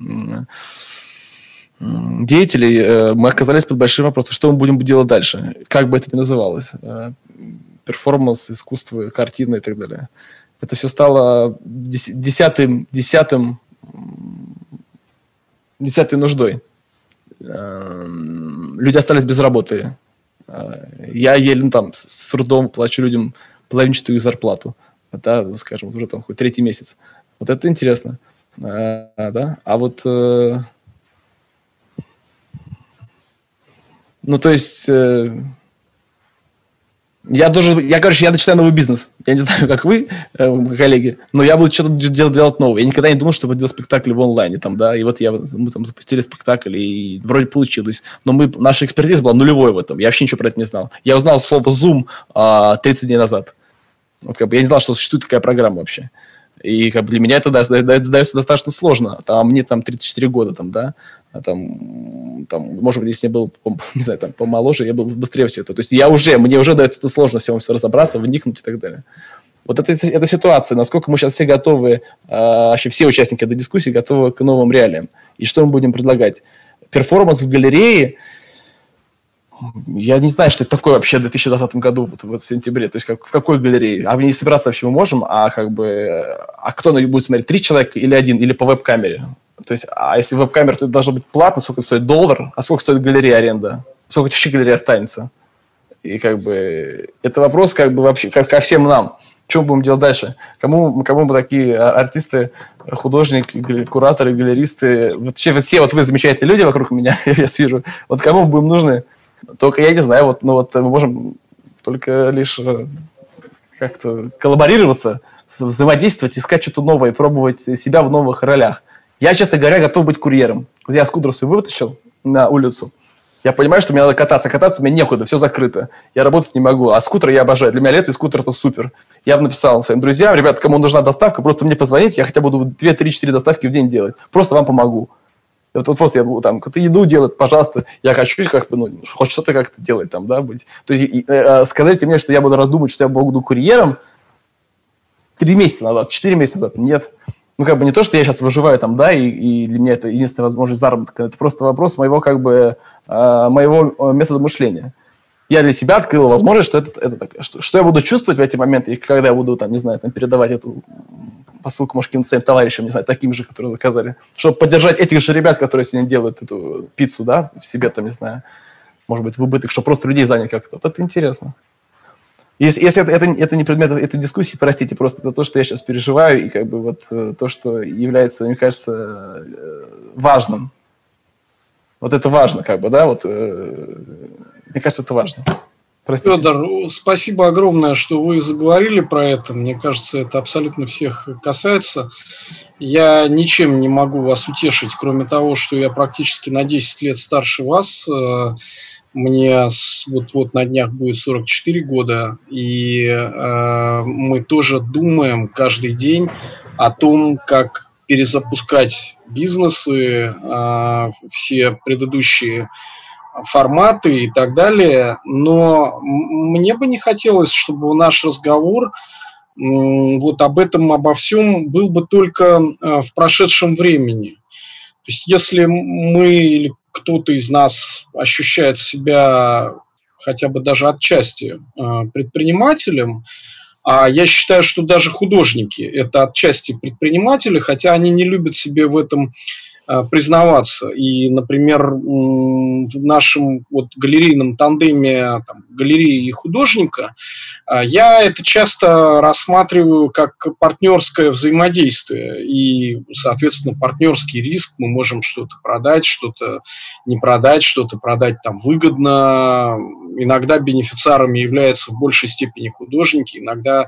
B: деятелей, э, мы оказались под большим вопросом, что мы будем делать дальше, как бы это ни называлось, перформанс, искусство, картина и так далее. Это все стало десятым, десятым, десятой нуждой. Люди остались без работы я еле, ну, там, с трудом плачу людям половинчатую зарплату. Да, скажем, уже там хоть третий месяц. Вот это интересно. А, да? А вот... ну, то есть... Э, Я тоже, я, короче, я начинаю новый бизнес. Я не знаю, как вы, э, коллеги, но я буду что-то делать, делать новое. Я никогда не думал, что буду делать спектакль в онлайне, там, да, и вот я, мы там запустили спектакль, и вроде получилось. Но мы, наша экспертиза была нулевой в этом. Я вообще ничего про это не знал. Я узнал слово Zoom а, 30 дней назад. Вот, как бы, я не знал, что существует такая программа вообще. И как бы для меня это дается достаточно сложно. А мне там 34 года, там, да, а там, там, может быть, если я был, не знаю, там, помоложе, я был быстрее все это. То есть я уже, мне уже дает это сложно всем все разобраться, вникнуть и так далее. Вот это, эта ситуация, насколько мы сейчас все готовы, э, вообще все участники этой дискуссии готовы к новым реалиям. И что мы будем предлагать? Перформанс в галерее – я не знаю, что это такое вообще в 2020 году, вот, вот в сентябре. То есть как, в какой галерее? А не собираться вообще мы можем, а как бы... А кто будет смотреть? Три человека или один? Или по веб-камере? То есть, а если веб-камера, то это должно быть платно, сколько стоит доллар, а сколько стоит галерея аренда? Сколько вообще галерея останется? И как бы это вопрос как бы вообще ко, ко всем нам. Что мы будем делать дальше? Кому, кому мы такие артисты, художники, кураторы, галеристы, вообще все вот вы замечательные люди вокруг меня, я вижу, вот кому мы будем нужны? Только я не знаю, вот, ну вот мы можем только лишь э, как-то коллаборироваться, взаимодействовать, искать что-то новое, пробовать себя в новых ролях. Я, честно говоря, готов быть курьером. Я скутер свой вытащил на улицу. Я понимаю, что мне надо кататься. Кататься мне некуда, все закрыто. Я работать не могу. А скутер я обожаю. Для меня лето и скутер – это супер. Я написал своим друзьям, ребят, кому нужна доставка, просто мне позвоните, я хотя буду 2, 3, 4 доставки в день делать. Просто вам помогу. Вот, вот просто я там какую-то еду делать, пожалуйста, я хочу как бы, ну, хоть что-то как-то делать там, да, быть. То есть и, э, скажите мне, что я буду раздумывать, что я буду курьером три месяца назад, четыре месяца назад, нет. Ну, как бы не то, что я сейчас выживаю там, да, и, и для меня это единственная возможность заработка, это просто вопрос моего, как бы, э, моего э, метода мышления я для себя открыл возможность, что это, это что, что я буду чувствовать в эти моменты, и когда я буду, там, не знаю, там, передавать эту посылку, может, каким-то своим товарищам, не знаю, таким же, которые заказали, чтобы поддержать этих же ребят, которые сегодня делают эту пиццу, да, в себе, там, не знаю, может быть, в убыток, чтобы просто людей занять как-то. Вот это интересно. Если, если это, это, это не предмет этой дискуссии, простите, просто это то, что я сейчас переживаю, и как бы вот э, то, что является, мне кажется, э, важным. Вот это важно, как бы, да, вот э, мне кажется, это важно.
E: Простите. Федор, спасибо огромное, что вы заговорили про это. Мне кажется, это абсолютно всех касается. Я ничем не могу вас утешить, кроме того, что я практически на 10 лет старше вас. Э, мне вот-вот на днях будет 44 года, и э, мы тоже думаем каждый день о том, как перезапускать бизнесы, э, все предыдущие форматы и так далее. Но мне бы не хотелось, чтобы наш разговор вот об этом, обо всем был бы только э, в прошедшем времени. То есть если мы или кто-то из нас ощущает себя хотя бы даже отчасти э, предпринимателем, а я считаю, что даже художники – это отчасти предприниматели, хотя они не любят себе в этом признаваться. И, например, в нашем вот галерейном тандеме там, галереи и художника э, я это часто рассматриваю как партнерское взаимодействие. И, соответственно, партнерский риск. Мы можем что-то продать, что-то не продать, что-то продать там выгодно. Иногда бенефициарами являются в большей степени художники, иногда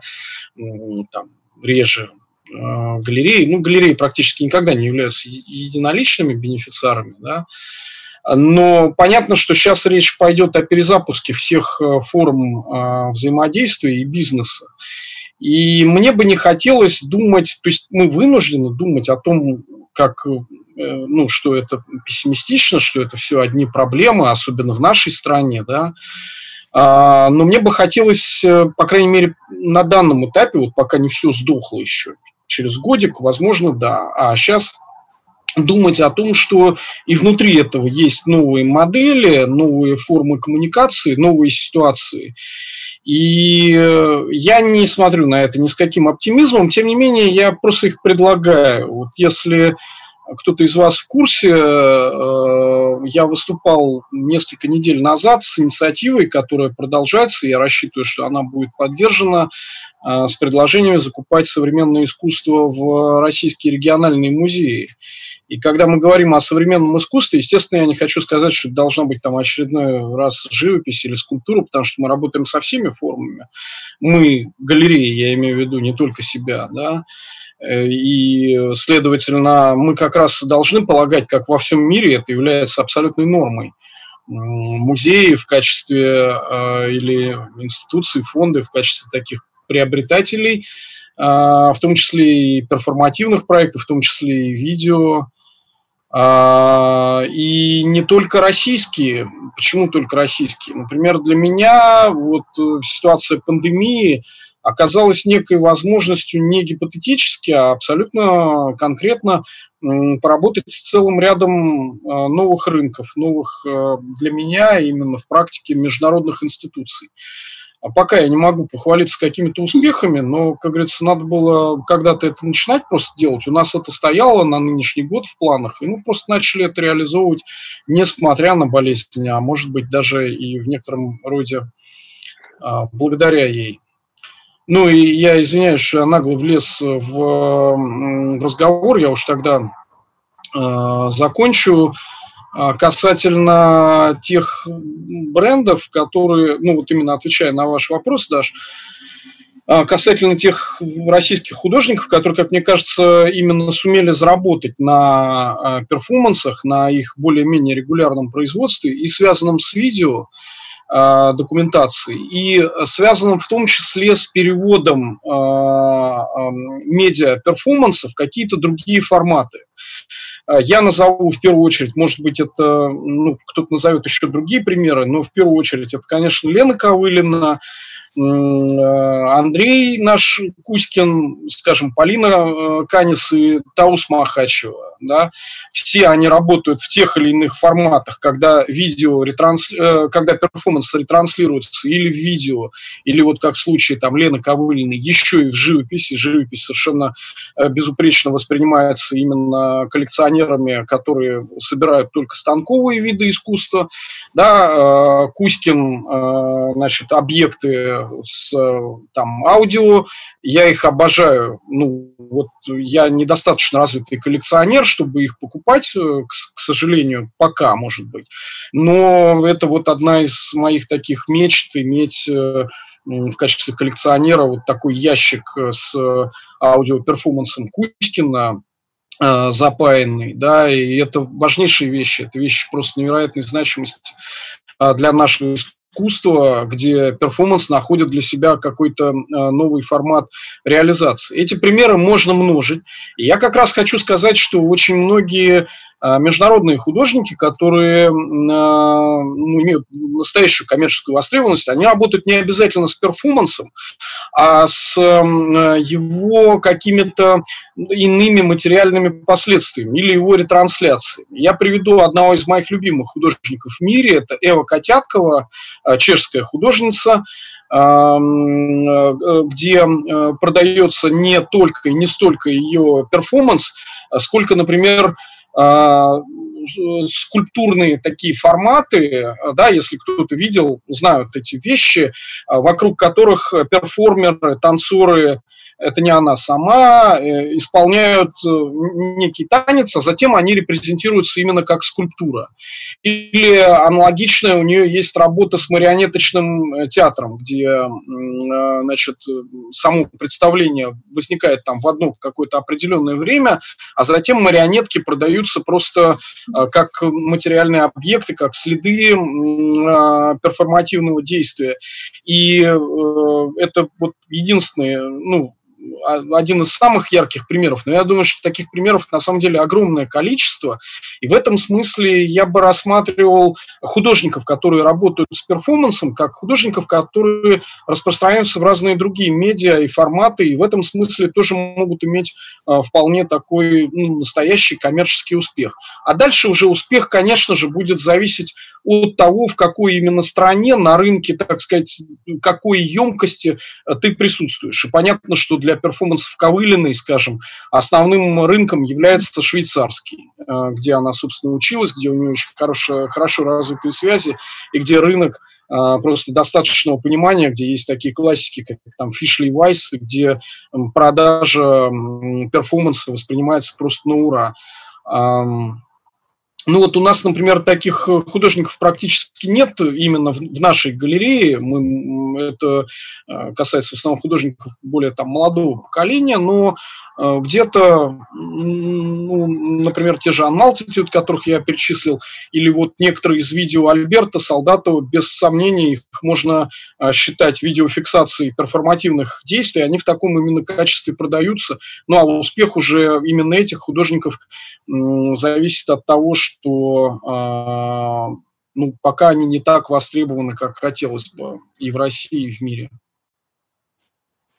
E: там, реже э, галереи. Ну, галереи практически никогда не являются единоличными бенефициарами, да, но понятно, что сейчас речь пойдет о перезапуске всех э, форм э, взаимодействия и бизнеса. И мне бы не хотелось думать, то есть мы вынуждены думать о том, как, э, ну, что это пессимистично, что это все одни проблемы, особенно в нашей стране, да, а, но мне бы хотелось, э, по крайней мере, на данном этапе, вот пока не все сдохло еще, через годик, возможно, да. А сейчас думать о том, что и внутри этого есть новые модели, новые формы коммуникации, новые ситуации. И э, я не смотрю на это ни с каким оптимизмом, тем не менее, я просто их предлагаю. Вот если кто-то из вас в курсе, э, я выступал несколько недель назад с инициативой, которая продолжается, я рассчитываю, что она будет поддержана с предложениями закупать современное искусство в российские региональные музеи. И когда мы говорим о современном искусстве, естественно, я не хочу сказать, что это должна быть там очередной раз живопись или скульптура, потому что мы работаем со всеми формами. Мы, галереи, я имею в виду не только себя, да, э, и, следовательно, мы как раз должны полагать, как во всем мире это является абсолютной нормой. Музеи в качестве э, или институции, фонды в качестве таких приобретателей, э, в том числе и перформативных проектов, в том числе и видео, а, и не только российские. Почему только российские? Например, для меня вот э, ситуация пандемии оказалась некой возможностью не гипотетически, а абсолютно конкретно поработать с целым рядом э, новых рынков, новых э, для меня именно в практике международных институций. А пока я не могу похвалиться какими-то успехами, но, как говорится, надо было когда-то это начинать просто делать. У нас это стояло на нынешний год в планах, и мы просто начали это реализовывать, несмотря на болезнь, а может быть даже и в некотором роде а, благодаря ей. Ну и я извиняюсь, что я нагло влез в, в разговор, я уж тогда э, закончу. А, касательно тех брендов, которые, ну вот именно отвечая на ваш вопрос, Даш, а, касательно тех российских художников, которые, как мне кажется, именно сумели заработать на а, перформансах, на их более-менее регулярном производстве и связанном с видео, документации и связанном в том числе с переводом медиа перформансов в какие-то другие форматы. А, я назову в первую очередь, может быть, это, ну, кто-то назовет еще другие примеры, но в первую очередь это, конечно, Лена Ковылина, Андрей наш Кузькин, скажем, Полина э, Канис и Таус Махачева, да, все они работают в тех или иных форматах, когда видео, ретрансли... Э, когда перформанс ретранслируется или в видео, или вот как в случае там Лены Ковылиной, еще и в живописи, живопись совершенно безупречно воспринимается именно коллекционерами, которые собирают только станковые виды искусства, да, Кузькин, значит, объекты с там, аудио, я их обожаю. Ну, вот я недостаточно развитый коллекционер, чтобы их покупать, э, к, сожалению, пока, может быть. Но это вот одна из моих таких мечт, иметь э, в качестве коллекционера вот такой ящик с аудиоперформансом Кузькина, э, запаянный, да, и это важнейшие вещи, это вещи просто невероятной значимости для нашего искусства, где перформанс находит для себя какой-то э, новый формат реализации. Эти примеры можно множить. И я как раз хочу сказать, что очень многие а, международные художники, которые а, ну, имеют настоящую коммерческую востребованность, они работают не обязательно с перформансом, а с его какими-то иными материальными последствиями или его ретрансляцией. Я приведу одного из моих любимых художников в мире, это Эва Котяткова, а, чешская художница, где продается не только и не столько ее перформанс, сколько, например, а, скульптурные такие форматы, да, если кто-то видел, знают эти вещи, а, вокруг которых перформеры, танцоры это не она сама, э, исполняют э, некий танец, а затем они репрезентируются именно как скульптура. Или аналогичная у нее есть работа с марионеточным э, театром, где значит, само представление возникает там в одно какое-то определенное время, а затем марионетки продаются просто как материальные объекты, как следы перформативного действия. И это вот единственные, ну, один из самых ярких примеров, но я думаю, что таких примеров на самом деле огромное количество. И в этом смысле я бы рассматривал художников, которые работают с перформансом, как художников, которые распространяются в разные другие медиа и форматы, и в этом смысле тоже могут иметь э, вполне такой ну, настоящий коммерческий успех. А дальше уже успех, конечно же, будет зависеть от того, в какой именно стране, на рынке, так сказать, какой емкости э, ты присутствуешь. И понятно, что для перформансов Ковылиной, скажем, основным рынком является швейцарский, э, где она, собственно, училась, где у нее очень хорошо, хорошо развитые связи, и где рынок э, просто достаточного понимания, где есть такие классики, как там Фишли Вайс, где продажа перформанса воспринимается просто на ура. Ну вот у нас, например, таких э, художников практически нет именно в, в нашей галерее. Мы, это э, касается в основном художников более там молодого поколения, но э, где-то, ну, например, те же Unmultitude, которых я перечислил, или вот некоторые из видео Альберта Солдатова, без сомнений, их можно считать видеофиксацией перформативных действий, они в таком именно качестве продаются. Ну а успех уже именно этих художников зависит от того, что что а, ну, пока они не так востребованы, как хотелось бы и в России, и в мире.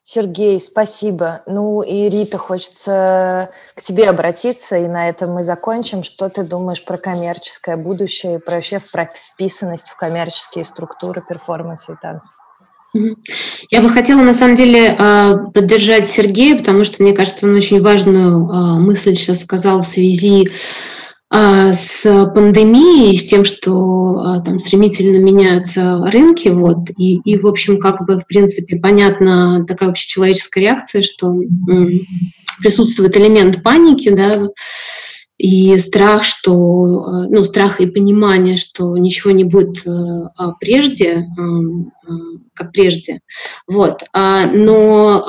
A: Сергей, спасибо. Ну и Рита, хочется к тебе обратиться, и на этом мы закончим. Что ты думаешь про коммерческое будущее и про вообще про вписанность в коммерческие структуры перформанса и танца?
D: Я бы хотела, на самом деле, а, поддержать Сергея, потому что, мне кажется, он очень важную а, мысль сейчас сказал в связи с пандемией, с тем, что а, там стремительно меняются рынки, вот, и, и, в общем, как бы, в принципе, понятна такая общечеловеческая реакция, что присутствует элемент паники, да, и страх, что, э, ну, страх и понимание, что ничего не будет э, а прежде, как прежде. Вот. А, но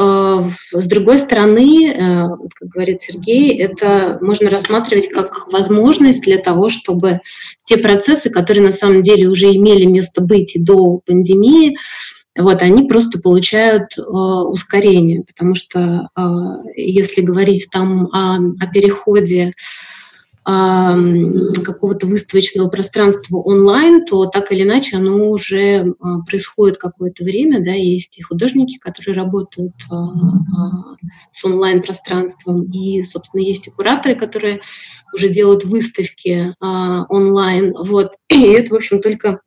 D: с другой стороны, как говорит Сергей, это можно рассматривать как возможность для того, чтобы те процессы, которые на самом деле уже имели место быть до пандемии, вот, они просто получают э, ускорение, потому что э, если говорить там о, о переходе какого-то выставочного пространства онлайн, то так или иначе оно уже а, происходит какое-то время, да, есть и художники, которые работают а, а, с онлайн-пространством, и, собственно, есть и кураторы, которые уже делают выставки онлайн, вот, и это, в общем, только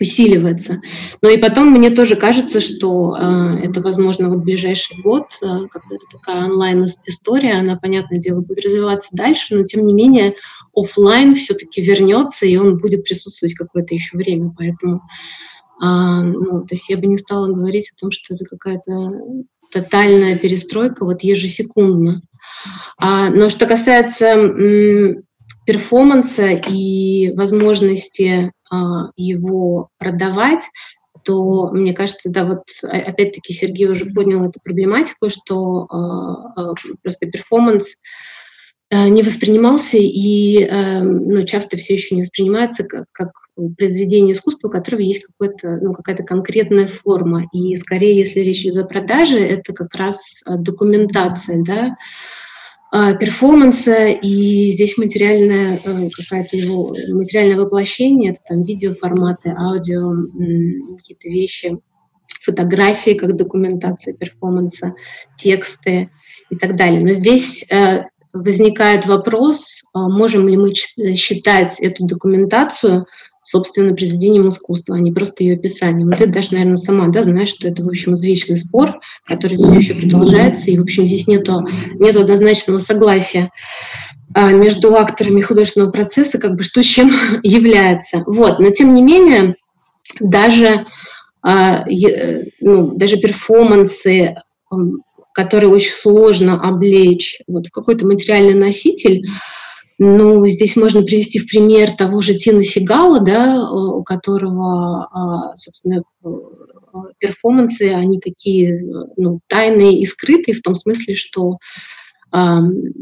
D: усиливается. Но и потом мне тоже кажется, что э, это, возможно, вот ближайший год, э, когда это такая онлайн-история, она, понятное дело, будет развиваться дальше, но тем не менее офлайн все-таки вернется, и он будет присутствовать какое-то еще время. Поэтому э, ну, то есть я бы не стала говорить о том, что это какая-то тотальная перестройка вот ежесекундно. А, но что касается перформанса и возможности а, его продавать, то, мне кажется, да, вот опять-таки Сергей уже поднял эту проблематику, что э, просто перформанс э, не воспринимался и э, ну, часто все еще не воспринимается как, как произведение искусства, у которого есть какой-то, ну, какая-то конкретная форма. И скорее, если речь идет о продаже, это как раз документация, да, а, перформанса, и здесь материальное э, какая-то его материальное воплощение, это там видеоформаты, аудио, какие-то вещи, фотографии как документация перформанса, тексты и так далее. Но здесь э, возникает вопрос, а можем ли мы считать эту документацию собственно, произведением искусства, а не просто ее описанием. Ты даже, наверное, сама да, знаешь, что это, в общем, извечный спор, который все еще продолжается, и, в общем, здесь нету, нету однозначного согласия а, между акторами художественного процесса, как бы что чем является. Вот. Но, тем не менее, даже, а, ну, даже перформансы, которые очень сложно облечь вот в какой-то материальный носитель, ну, здесь можно привести в пример того же Тина Сигала, да, у которого, а, собственно, э, перформансы, они такие ну, тайные и скрытые в том смысле, что ну,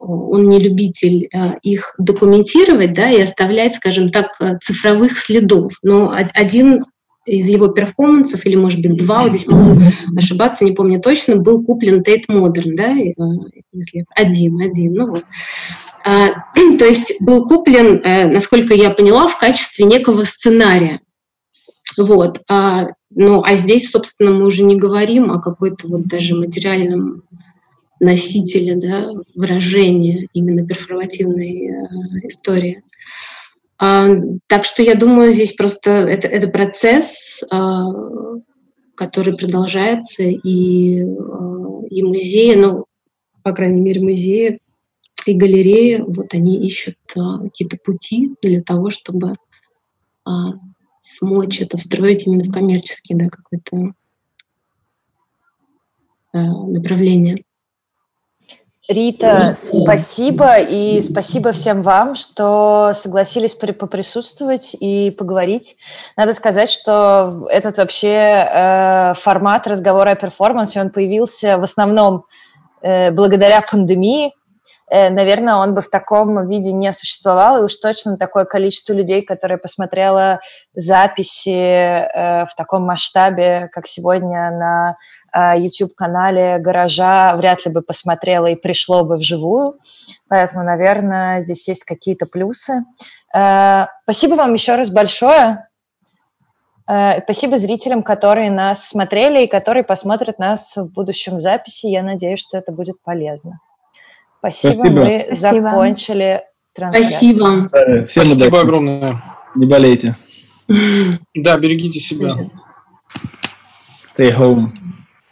D: он не любитель а, их документировать, да, и оставлять, скажем так, цифровых следов. Но один из его перформансов, или, может быть, два, вот здесь могу ошибаться, не помню точно, был куплен Tate Modern, да, если один, один, ну вот. А, то есть был куплен, э, насколько я поняла, в качестве некого сценария. Вот. А, ну, а здесь, собственно, мы уже не говорим о какой-то вот даже материальном носителе да, выражения именно перформативной э, истории. А, так что я думаю, здесь просто это, это процесс, а, который продолжается, и, а, и музеи, ну, по крайней мере, музеи и галереи, вот они ищут какие-то пути для того, чтобы смочь это встроить именно в коммерческие, да, какое-то направление.
A: Рита, спасибо, и спасибо всем вам, что согласились поприсутствовать и поговорить. Надо сказать, что этот вообще э, формат разговора о перформансе, он появился в основном э, благодаря пандемии, наверное, он бы в таком виде не существовал, и уж точно такое количество людей, которые посмотрело записи э, в таком масштабе, как сегодня на э, YouTube-канале «Гаража», вряд ли бы посмотрело и пришло бы вживую. Поэтому, наверное, здесь есть какие-то плюсы. Спасибо вам еще раз большое. Спасибо зрителям, которые нас смотрели и которые посмотрят нас в будущем записи. Я надеюсь, что это будет полезно. Спасибо, Спасибо. мы Спасибо. закончили трансляцию.
D: Спасибо.
E: Да, всем Спасибо удачи. огромное.
B: Не болейте.
E: Да, берегите себя.
B: Stay home.